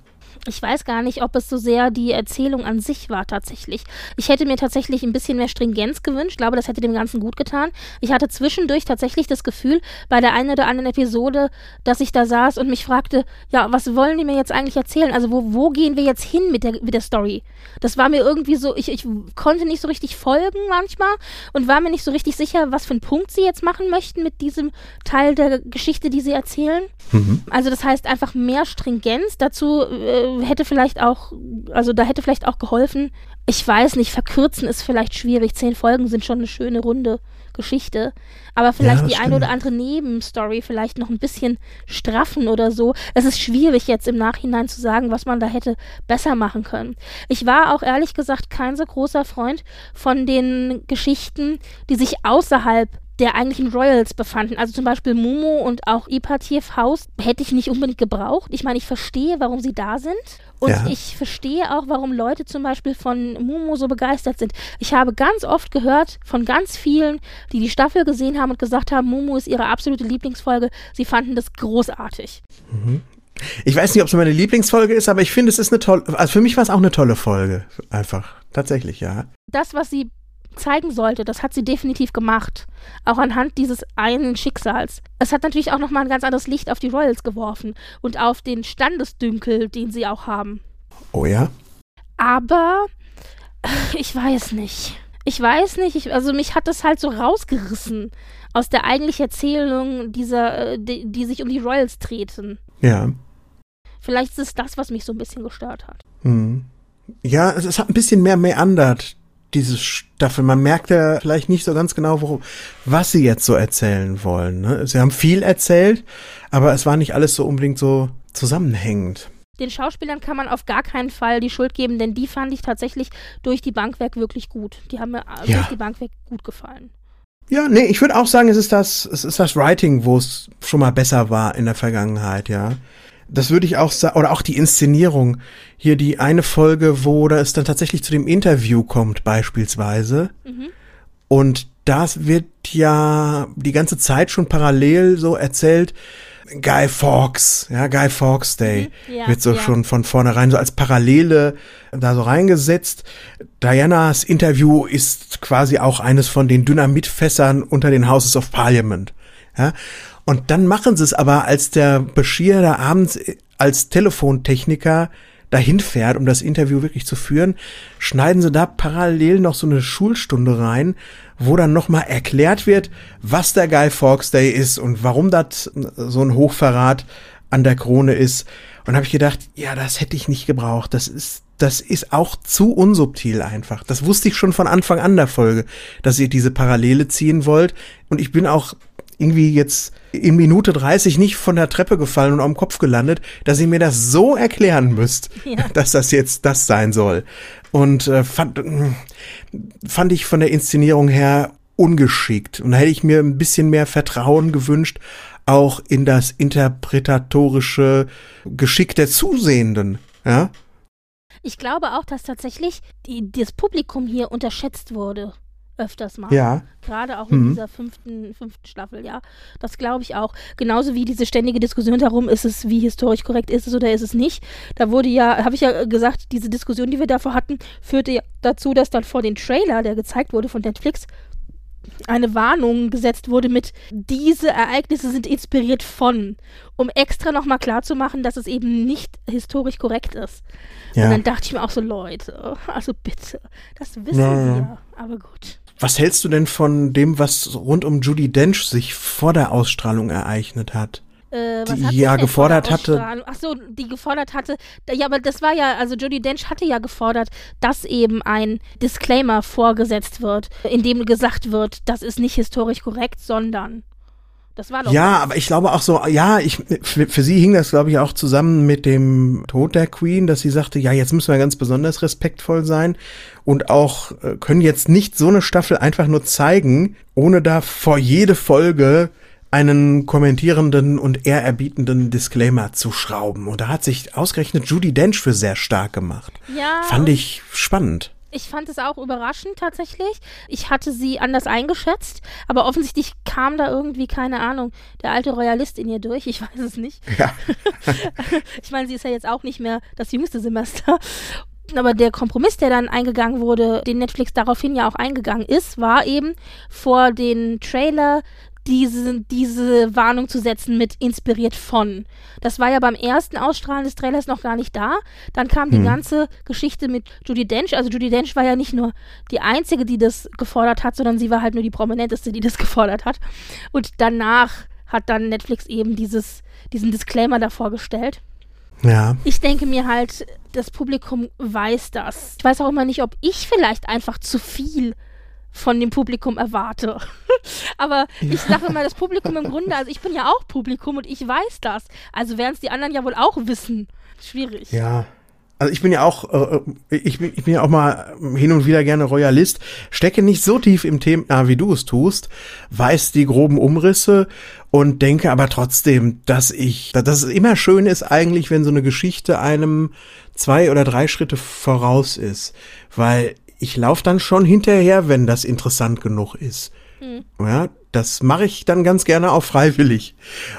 Ich weiß gar nicht, ob es so sehr die Erzählung an sich war tatsächlich. Ich hätte mir tatsächlich ein bisschen mehr Stringenz gewünscht. Ich glaube, das hätte dem Ganzen gut getan. Ich hatte zwischendurch tatsächlich das Gefühl, bei der einen oder anderen Episode, dass ich da saß und mich fragte, ja, was wollen die mir jetzt eigentlich erzählen? Also wo, wo gehen wir jetzt hin mit der, mit der Story? Das war mir irgendwie so, ich, ich konnte nicht so richtig folgen manchmal und war mir nicht so richtig sicher, was für einen Punkt sie jetzt machen möchten mit diesem Teil der Geschichte, die sie erzählen. Mhm. Also das heißt einfach mehr Stringenz. Dazu äh, hätte vielleicht auch, also da hätte vielleicht auch geholfen, ich weiß nicht, verkürzen ist vielleicht schwierig. Zehn Folgen sind schon eine schöne runde Geschichte. Aber vielleicht ja, die eine oder andere Nebenstory vielleicht noch ein bisschen straffen oder so. Es ist schwierig jetzt im Nachhinein zu sagen, was man da hätte besser machen können. Ich war auch ehrlich gesagt kein so großer Freund von den Geschichten, die sich außerhalb der eigentlichen Royals befanden. Also zum Beispiel Momo und auch Ipatiev Haus hätte ich nicht unbedingt gebraucht. Ich meine, ich verstehe, warum sie da sind. Und ja. ich verstehe auch, warum Leute zum Beispiel von Momo so begeistert sind. Ich habe ganz oft gehört von ganz vielen, die die Staffel gesehen haben und gesagt haben, Momo ist ihre absolute Lieblingsfolge. Sie fanden das großartig. Mhm. Ich weiß nicht, ob es meine Lieblingsfolge ist, aber ich finde, es ist eine tolle, also für mich war es auch eine tolle Folge. Einfach. Tatsächlich, ja. Das, was sie zeigen sollte, das hat sie definitiv gemacht. Auch anhand dieses einen Schicksals. Es hat natürlich auch nochmal ein ganz anderes Licht auf die Royals geworfen und auf den Standesdünkel, den sie auch haben. Oh ja? Aber ich weiß nicht. Ich weiß nicht, ich, also mich hat das halt so rausgerissen aus der eigentlichen Erzählung dieser, äh, die, die sich um die Royals treten. Ja. Vielleicht ist es das, was mich so ein bisschen gestört hat. Hm. Ja, es hat ein bisschen mehr meandert, diese Staffel. Man merkt ja vielleicht nicht so ganz genau, worum, was sie jetzt so erzählen wollen. Ne? Sie haben viel erzählt, aber es war nicht alles so unbedingt so zusammenhängend. Den Schauspielern kann man auf gar keinen Fall die Schuld geben, denn die fand ich tatsächlich durch die Bank weg wirklich gut. Die haben mir ja. durch die Bank weg gut gefallen. Ja, nee, ich würde auch sagen, es ist das, es ist das Writing, wo es schon mal besser war in der Vergangenheit, ja. Das würde ich auch sagen, oder auch die Inszenierung. Hier die eine Folge, wo da es dann tatsächlich zu dem Interview kommt, beispielsweise. Mhm. Und das wird ja die ganze Zeit schon parallel so erzählt. Guy Fawkes, ja, Guy Fawkes Day mhm, ja, wird so ja. schon von vornherein so als Parallele da so reingesetzt. Dianas Interview ist quasi auch eines von den Dynamitfässern unter den Houses of Parliament. Ja, und dann machen sie es aber, als der Bashir da abends als Telefontechniker dahin fährt, um das Interview wirklich zu führen, schneiden sie da parallel noch so eine Schulstunde rein, wo dann nochmal erklärt wird, was der Guy Fawkes Day ist und warum das so ein Hochverrat an der Krone ist. Und habe ich gedacht, ja, das hätte ich nicht gebraucht. Das ist, das ist auch zu unsubtil einfach. Das wusste ich schon von Anfang an der Folge, dass ihr diese Parallele ziehen wollt. Und ich bin auch irgendwie jetzt in Minute 30 nicht von der Treppe gefallen und am Kopf gelandet, dass ihr mir das so erklären müsst, ja. dass das jetzt das sein soll. Und äh, fand, fand ich von der Inszenierung her ungeschickt. Und da hätte ich mir ein bisschen mehr Vertrauen gewünscht, auch in das interpretatorische Geschick der Zusehenden. Ja? Ich glaube auch, dass tatsächlich die, das Publikum hier unterschätzt wurde öfters mal. Ja. Gerade auch in mhm. dieser fünften, fünften Staffel, ja. Das glaube ich auch. Genauso wie diese ständige Diskussion darum, ist es, wie historisch korrekt ist es oder ist es nicht. Da wurde ja, habe ich ja gesagt, diese Diskussion, die wir davor hatten, führte ja dazu, dass dann vor den Trailer, der gezeigt wurde von Netflix, eine Warnung gesetzt wurde mit, diese Ereignisse sind inspiriert von, um extra nochmal klarzumachen, dass es eben nicht historisch korrekt ist. Ja. Und dann dachte ich mir auch so, Leute, also bitte, das wissen ja, wir, aber gut. Was hältst du denn von dem, was rund um Judy Dench sich vor der Ausstrahlung ereignet hat? äh, die ja gefordert hatte. Ach so, die gefordert hatte. Ja, aber das war ja, also Jodie Dench hatte ja gefordert, dass eben ein Disclaimer vorgesetzt wird, in dem gesagt wird, das ist nicht historisch korrekt, sondern das war doch ja, aber ich glaube auch so, ja, ich, für, für sie hing das, glaube ich, auch zusammen mit dem Tod der Queen, dass sie sagte, ja, jetzt müssen wir ganz besonders respektvoll sein und auch äh, können jetzt nicht so eine Staffel einfach nur zeigen, ohne da vor jede Folge einen kommentierenden und ehrerbietenden Disclaimer zu schrauben. Und da hat sich ausgerechnet Judy Dench für sehr stark gemacht. Ja. Fand ich spannend. Ich fand es auch überraschend tatsächlich. Ich hatte sie anders eingeschätzt, aber offensichtlich kam da irgendwie, keine Ahnung, der alte Royalist in ihr durch. Ich weiß es nicht. Ja. ich meine, sie ist ja jetzt auch nicht mehr das jüngste Semester. Aber der Kompromiss, der dann eingegangen wurde, den Netflix daraufhin ja auch eingegangen ist, war eben vor den Trailer diese, diese Warnung zu setzen mit inspiriert von. Das war ja beim ersten Ausstrahlen des Trailers noch gar nicht da. Dann kam die hm. ganze Geschichte mit Judy Dench. Also Judy Dench war ja nicht nur die einzige, die das gefordert hat, sondern sie war halt nur die prominenteste, die das gefordert hat. Und danach hat dann Netflix eben dieses, diesen Disclaimer davor gestellt. Ja. Ich denke mir halt, das Publikum weiß das. Ich weiß auch immer nicht, ob ich vielleicht einfach zu viel von dem Publikum erwarte. Aber ja. ich sage immer, das Publikum im Grunde, also ich bin ja auch Publikum und ich weiß das. Also werden es die anderen ja wohl auch wissen. Schwierig. Ja. Also ich bin ja auch, äh, ich, bin, ich bin ja auch mal hin und wieder gerne Royalist, stecke nicht so tief im Thema, wie du es tust, weiß die groben Umrisse und denke aber trotzdem, dass ich, dass es immer schön ist eigentlich, wenn so eine Geschichte einem zwei oder drei Schritte voraus ist, weil ich laufe dann schon hinterher, wenn das interessant genug ist. Hm. Ja, das mache ich dann ganz gerne auch freiwillig.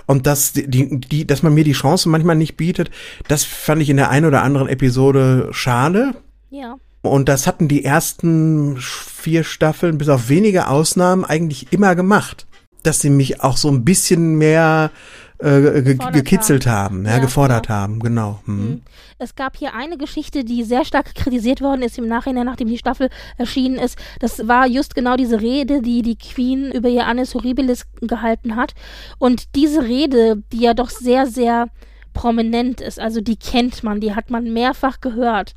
Und dass die, die, dass man mir die Chance manchmal nicht bietet, das fand ich in der einen oder anderen Episode schade. Ja. Und das hatten die ersten vier Staffeln bis auf wenige Ausnahmen eigentlich immer gemacht. Dass sie mich auch so ein bisschen mehr äh, ge gekitzelt haben, haben ja, ja, gefordert genau. haben, genau. Hm. Mhm. Es gab hier eine Geschichte, die sehr stark kritisiert worden ist im Nachhinein, nachdem die Staffel erschienen ist. Das war just genau diese Rede, die die Queen über ihr Annes Horribilis gehalten hat. Und diese Rede, die ja doch sehr, sehr prominent ist, also die kennt man, die hat man mehrfach gehört,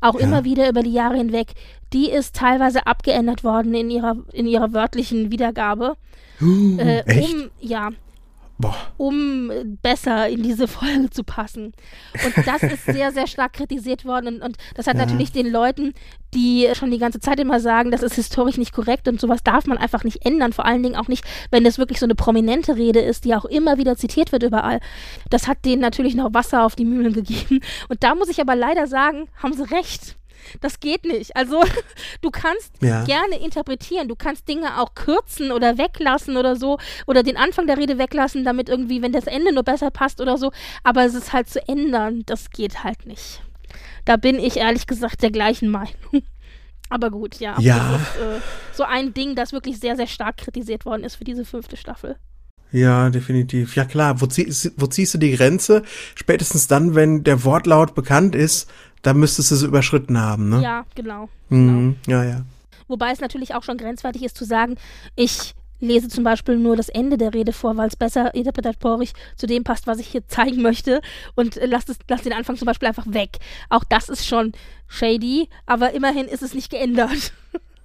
auch ja. immer wieder über die Jahre hinweg, die ist teilweise abgeändert worden in ihrer, in ihrer wörtlichen Wiedergabe. Uh, äh, um, ja, Boah. um besser in diese Folge zu passen. Und das ist sehr, sehr stark kritisiert worden. Und, und das hat ja. natürlich den Leuten, die schon die ganze Zeit immer sagen, das ist historisch nicht korrekt und sowas darf man einfach nicht ändern. Vor allen Dingen auch nicht, wenn das wirklich so eine prominente Rede ist, die auch immer wieder zitiert wird überall. Das hat denen natürlich noch Wasser auf die Mühlen gegeben. Und da muss ich aber leider sagen, haben sie recht. Das geht nicht. Also du kannst ja. gerne interpretieren, du kannst Dinge auch kürzen oder weglassen oder so oder den Anfang der Rede weglassen, damit irgendwie, wenn das Ende nur besser passt oder so, aber es ist halt zu ändern, das geht halt nicht. Da bin ich ehrlich gesagt der gleichen Meinung. Aber gut, ja. Ja. Das ist äh, so ein Ding, das wirklich sehr, sehr stark kritisiert worden ist für diese fünfte Staffel. Ja, definitiv. Ja klar, wo, zieh, wo ziehst du die Grenze? Spätestens dann, wenn der Wortlaut bekannt ist, da müsstest du es überschritten haben, ne? Ja, genau. Mhm, genau. Ja, ja. Wobei es natürlich auch schon grenzwertig ist zu sagen, ich lese zum Beispiel nur das Ende der Rede vor, weil es besser interpretatorisch zu dem passt, was ich hier zeigen möchte und lass, das, lass den Anfang zum Beispiel einfach weg. Auch das ist schon shady, aber immerhin ist es nicht geändert.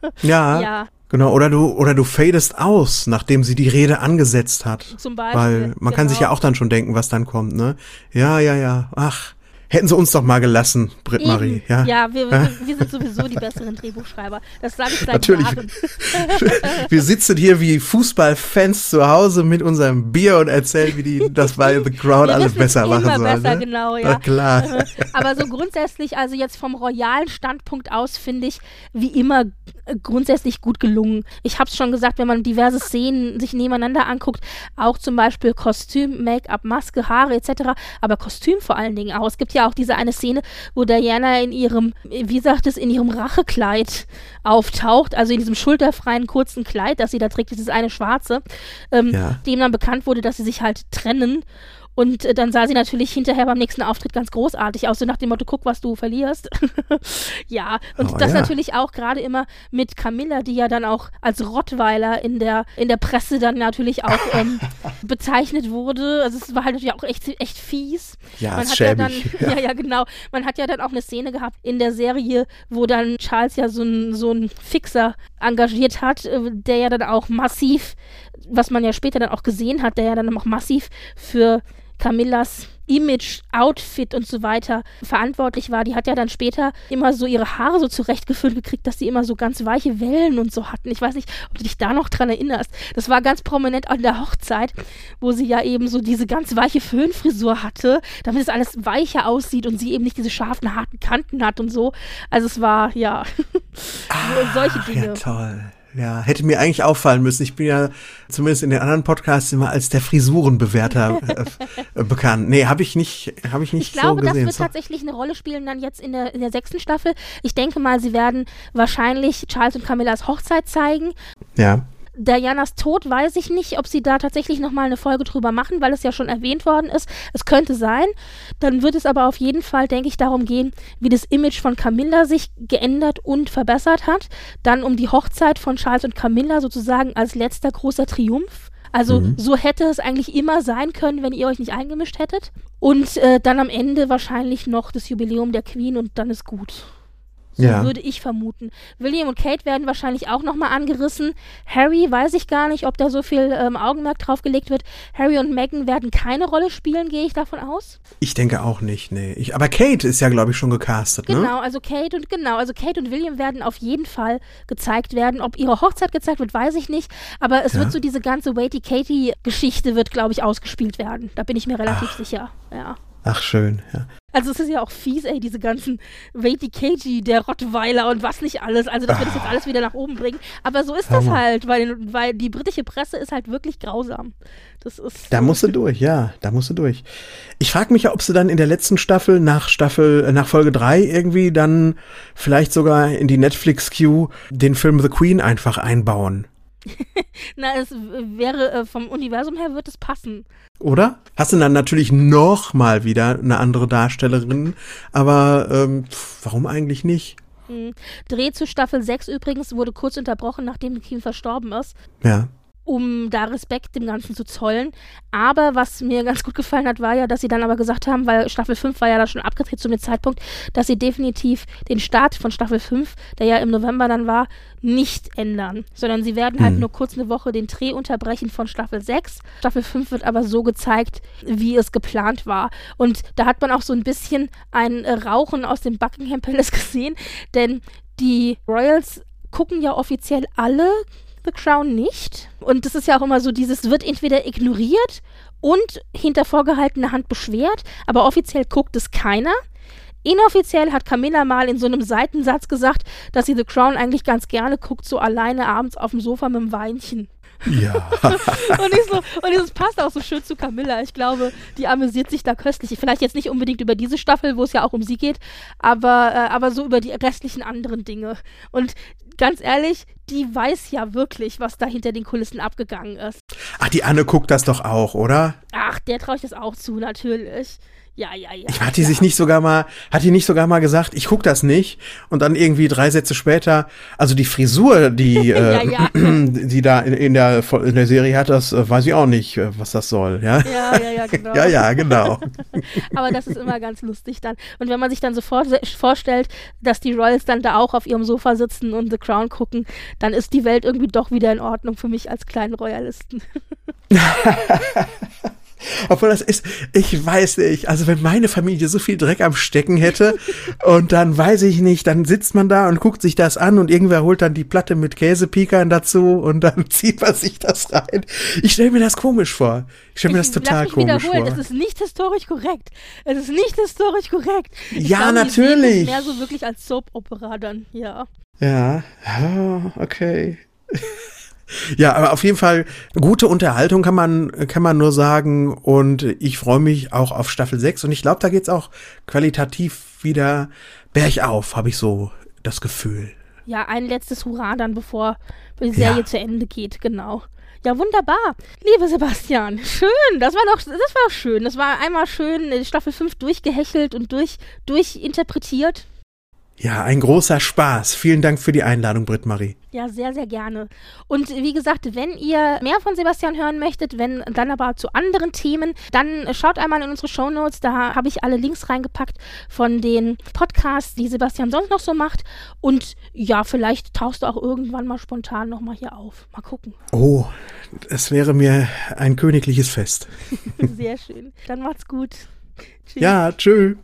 Ja. ja. Genau, oder du, oder du fadest aus, nachdem sie die Rede angesetzt hat. Zum Beispiel. Weil man genau. kann sich ja auch dann schon denken, was dann kommt, ne? Ja, ja, ja. Ach, Hätten sie uns doch mal gelassen, Britt Marie. Ja, ja wir, wir, wir, sind sowieso die besseren Drehbuchschreiber. Das sage ich seit Natürlich. Jahren. wir sitzen hier wie Fußballfans zu Hause mit unserem Bier und erzählen, wie die das bei The Crown alles besser machen sollen. besser, ne? genau, ja. Na klar. Aber so grundsätzlich, also jetzt vom royalen Standpunkt aus, finde ich, wie immer grundsätzlich gut gelungen. Ich habe es schon gesagt, wenn man diverse Szenen sich nebeneinander anguckt, auch zum Beispiel Kostüm, Make-up, Maske, Haare etc., aber Kostüm vor allen Dingen auch. Es gibt ja auch diese eine Szene, wo Diana in ihrem, wie sagt es, in ihrem Rachekleid auftaucht, also in diesem schulterfreien kurzen Kleid, das sie da trägt, dieses eine schwarze, ähm, ja. dem dann bekannt wurde, dass sie sich halt trennen Und äh, dann sah sie natürlich hinterher beim nächsten Auftritt ganz großartig aus, so nach dem Motto, guck, was du verlierst. ja, und oh, das ja. natürlich auch gerade immer mit Camilla, die ja dann auch als Rottweiler in der, in der Presse dann natürlich auch ähm, bezeichnet wurde. Also es war halt natürlich auch echt, echt fies. Ja, Man hat schäbig. ja dann, ja. ja, genau. Man hat ja dann auch eine Szene gehabt in der Serie, wo dann Charles ja so ein, so ein Fixer engagiert hat, äh, der ja dann auch massiv, was man ja später dann auch gesehen hat, der ja dann auch massiv für Camillas Image, Outfit und so weiter verantwortlich war. Die hat ja dann später immer so ihre Haare so zurechtgefüllt gekriegt, dass sie immer so ganz weiche Wellen und so hatten. Ich weiß nicht, ob du dich da noch dran erinnerst. Das war ganz prominent an der Hochzeit, wo sie ja eben so diese ganz weiche Föhnfrisur hatte, damit es alles weicher aussieht und sie eben nicht diese scharfen, harten Kanten hat und so. Also es war, ja, ah, solche Dinge. Ja, toll. Ja, hätte mir eigentlich auffallen müssen. Ich bin ja zumindest in den anderen Podcasts immer als der Frisurenbewerter äh, bekannt. Nee, habe ich nicht, habe ich nicht ich glaube, so gesehen. das wird tatsächlich eine Rolle spielen dann jetzt in der, in der sechsten Staffel. Ich denke mal, sie werden wahrscheinlich Charles und Camillas Hochzeit zeigen. Ja. Dianas Tod weiß ich nicht, ob sie da tatsächlich nochmal eine Folge drüber machen, weil es ja schon erwähnt worden ist. Es könnte sein. Dann wird es aber auf jeden Fall, denke ich, darum gehen, wie das Image von Camilla sich geändert und verbessert hat. Dann um die Hochzeit von Charles und Camilla sozusagen als letzter großer Triumph. Also mhm. so hätte es eigentlich immer sein können, wenn ihr euch nicht eingemischt hättet. Und äh, dann am Ende wahrscheinlich noch das Jubiläum der Queen und dann ist gut. Ja. würde ich vermuten. William und Kate werden wahrscheinlich auch nochmal angerissen. Harry weiß ich gar nicht, ob da so viel ähm, Augenmerk drauf gelegt wird. Harry und Meghan werden keine Rolle spielen, gehe ich davon aus. Ich denke auch nicht, nee. Ich, aber Kate ist ja, glaube ich, schon gecastet, genau, ne? Genau, also Kate und genau, also Kate und William werden auf jeden Fall gezeigt werden. Ob ihre Hochzeit gezeigt wird, weiß ich nicht. Aber es ja. wird so diese ganze Waity Katie-Geschichte wird, glaube ich, ausgespielt werden. Da bin ich mir relativ Ach. sicher. Ja. Ach, schön, ja. Also es ist ja auch fies, ey, diese ganzen Vati KG, der Rottweiler und was nicht alles. Also das wird das jetzt alles wieder nach oben bringen. Aber so ist das halt, weil, weil die britische Presse ist halt wirklich grausam. Das ist. Da musst du durch, ja, da musst du durch. Ich frage mich ja, ob sie dann in der letzten Staffel, nach Staffel, äh, nach Folge 3 irgendwie dann vielleicht sogar in die Netflix-Queue den Film The Queen einfach einbauen. Na, es wäre äh, vom Universum her wird es passen. Oder? Hast du dann natürlich noch mal wieder eine andere Darstellerin, aber ähm, warum eigentlich nicht? Mhm. Dreh zu Staffel 6 übrigens wurde kurz unterbrochen, nachdem Kim verstorben ist. Ja um da Respekt dem Ganzen zu zollen. Aber was mir ganz gut gefallen hat, war ja, dass sie dann aber gesagt haben, weil Staffel 5 war ja da schon abgedreht zu dem Zeitpunkt, dass sie definitiv den Start von Staffel 5, der ja im November dann war, nicht ändern, sondern sie werden halt mhm. nur kurz eine Woche den Dreh unterbrechen von Staffel 6. Staffel 5 wird aber so gezeigt, wie es geplant war. Und da hat man auch so ein bisschen ein Rauchen aus dem Buckingham Palace gesehen, denn die Royals gucken ja offiziell alle The Crown nicht. Und das ist ja auch immer so, dieses wird entweder ignoriert und hinter vorgehaltener Hand beschwert, aber offiziell guckt es keiner. Inoffiziell hat Camilla mal in so einem Seitensatz gesagt, dass sie The Crown eigentlich ganz gerne guckt, so alleine abends auf dem Sofa mit dem Weinchen. Ja. und, ich so, und es passt auch so schön zu Camilla. Ich glaube, die amüsiert sich da köstlich. Vielleicht jetzt nicht unbedingt über diese Staffel, wo es ja auch um sie geht, aber, äh, aber so über die restlichen anderen Dinge. Und ganz ehrlich, die weiß ja wirklich, was da hinter den Kulissen abgegangen ist. Ach, die Anne guckt das doch auch, oder? Ach, der traue ich das auch zu, natürlich. Ja, ja, ja. Ich, hat die ja. sich nicht sogar mal, hat die nicht sogar mal gesagt, ich guck das nicht und dann irgendwie drei Sätze später, also die Frisur, die, äh, ja, die da in, in, der, in der Serie hat, das äh, weiß ich auch nicht, äh, was das soll, ja? Ja, ja, ja, genau. ja, ja, genau. Aber das ist immer ganz lustig dann. Und wenn man sich dann so vor, vorstellt, dass die Royals dann da auch auf ihrem Sofa sitzen und The Crown gucken, dann ist die Welt irgendwie doch wieder in Ordnung für mich als kleinen Royalisten. Obwohl das ist, ich weiß nicht, also wenn meine Familie so viel Dreck am Stecken hätte und dann weiß ich nicht, dann sitzt man da und guckt sich das an und irgendwer holt dann die Platte mit Käsepikern dazu und dann zieht man sich das rein. Ich stelle mir das komisch vor. Ich stelle mir das total komisch vor. Es ist nicht historisch korrekt. Es ist nicht historisch korrekt. Ich ja, glaube, natürlich. mehr so wirklich als Soap-Opera dann, ja. Ja, ja, okay. Ja, aber auf jeden Fall gute Unterhaltung kann man, kann man nur sagen. Und ich freue mich auch auf Staffel 6. Und ich glaube, da geht's auch qualitativ wieder bergauf, habe ich so das Gefühl. Ja, ein letztes Hurra dann, bevor die Serie ja. zu Ende geht, genau. Ja, wunderbar. Lieber Sebastian, schön. Das war doch, das war schön. Das war einmal schön Staffel 5 durchgehechelt und durch, durchinterpretiert. Ja, ein großer Spaß. Vielen Dank für die Einladung, Britt-Marie. Ja, sehr, sehr gerne. Und wie gesagt, wenn ihr mehr von Sebastian hören möchtet, wenn dann aber zu anderen Themen, dann schaut einmal in unsere Shownotes. Da habe ich alle Links reingepackt von den Podcasts, die Sebastian sonst noch so macht. Und ja, vielleicht tauchst du auch irgendwann mal spontan nochmal hier auf. Mal gucken. Oh, es wäre mir ein königliches Fest. sehr schön. Dann macht's gut. Tschüss. Ja, tschüss.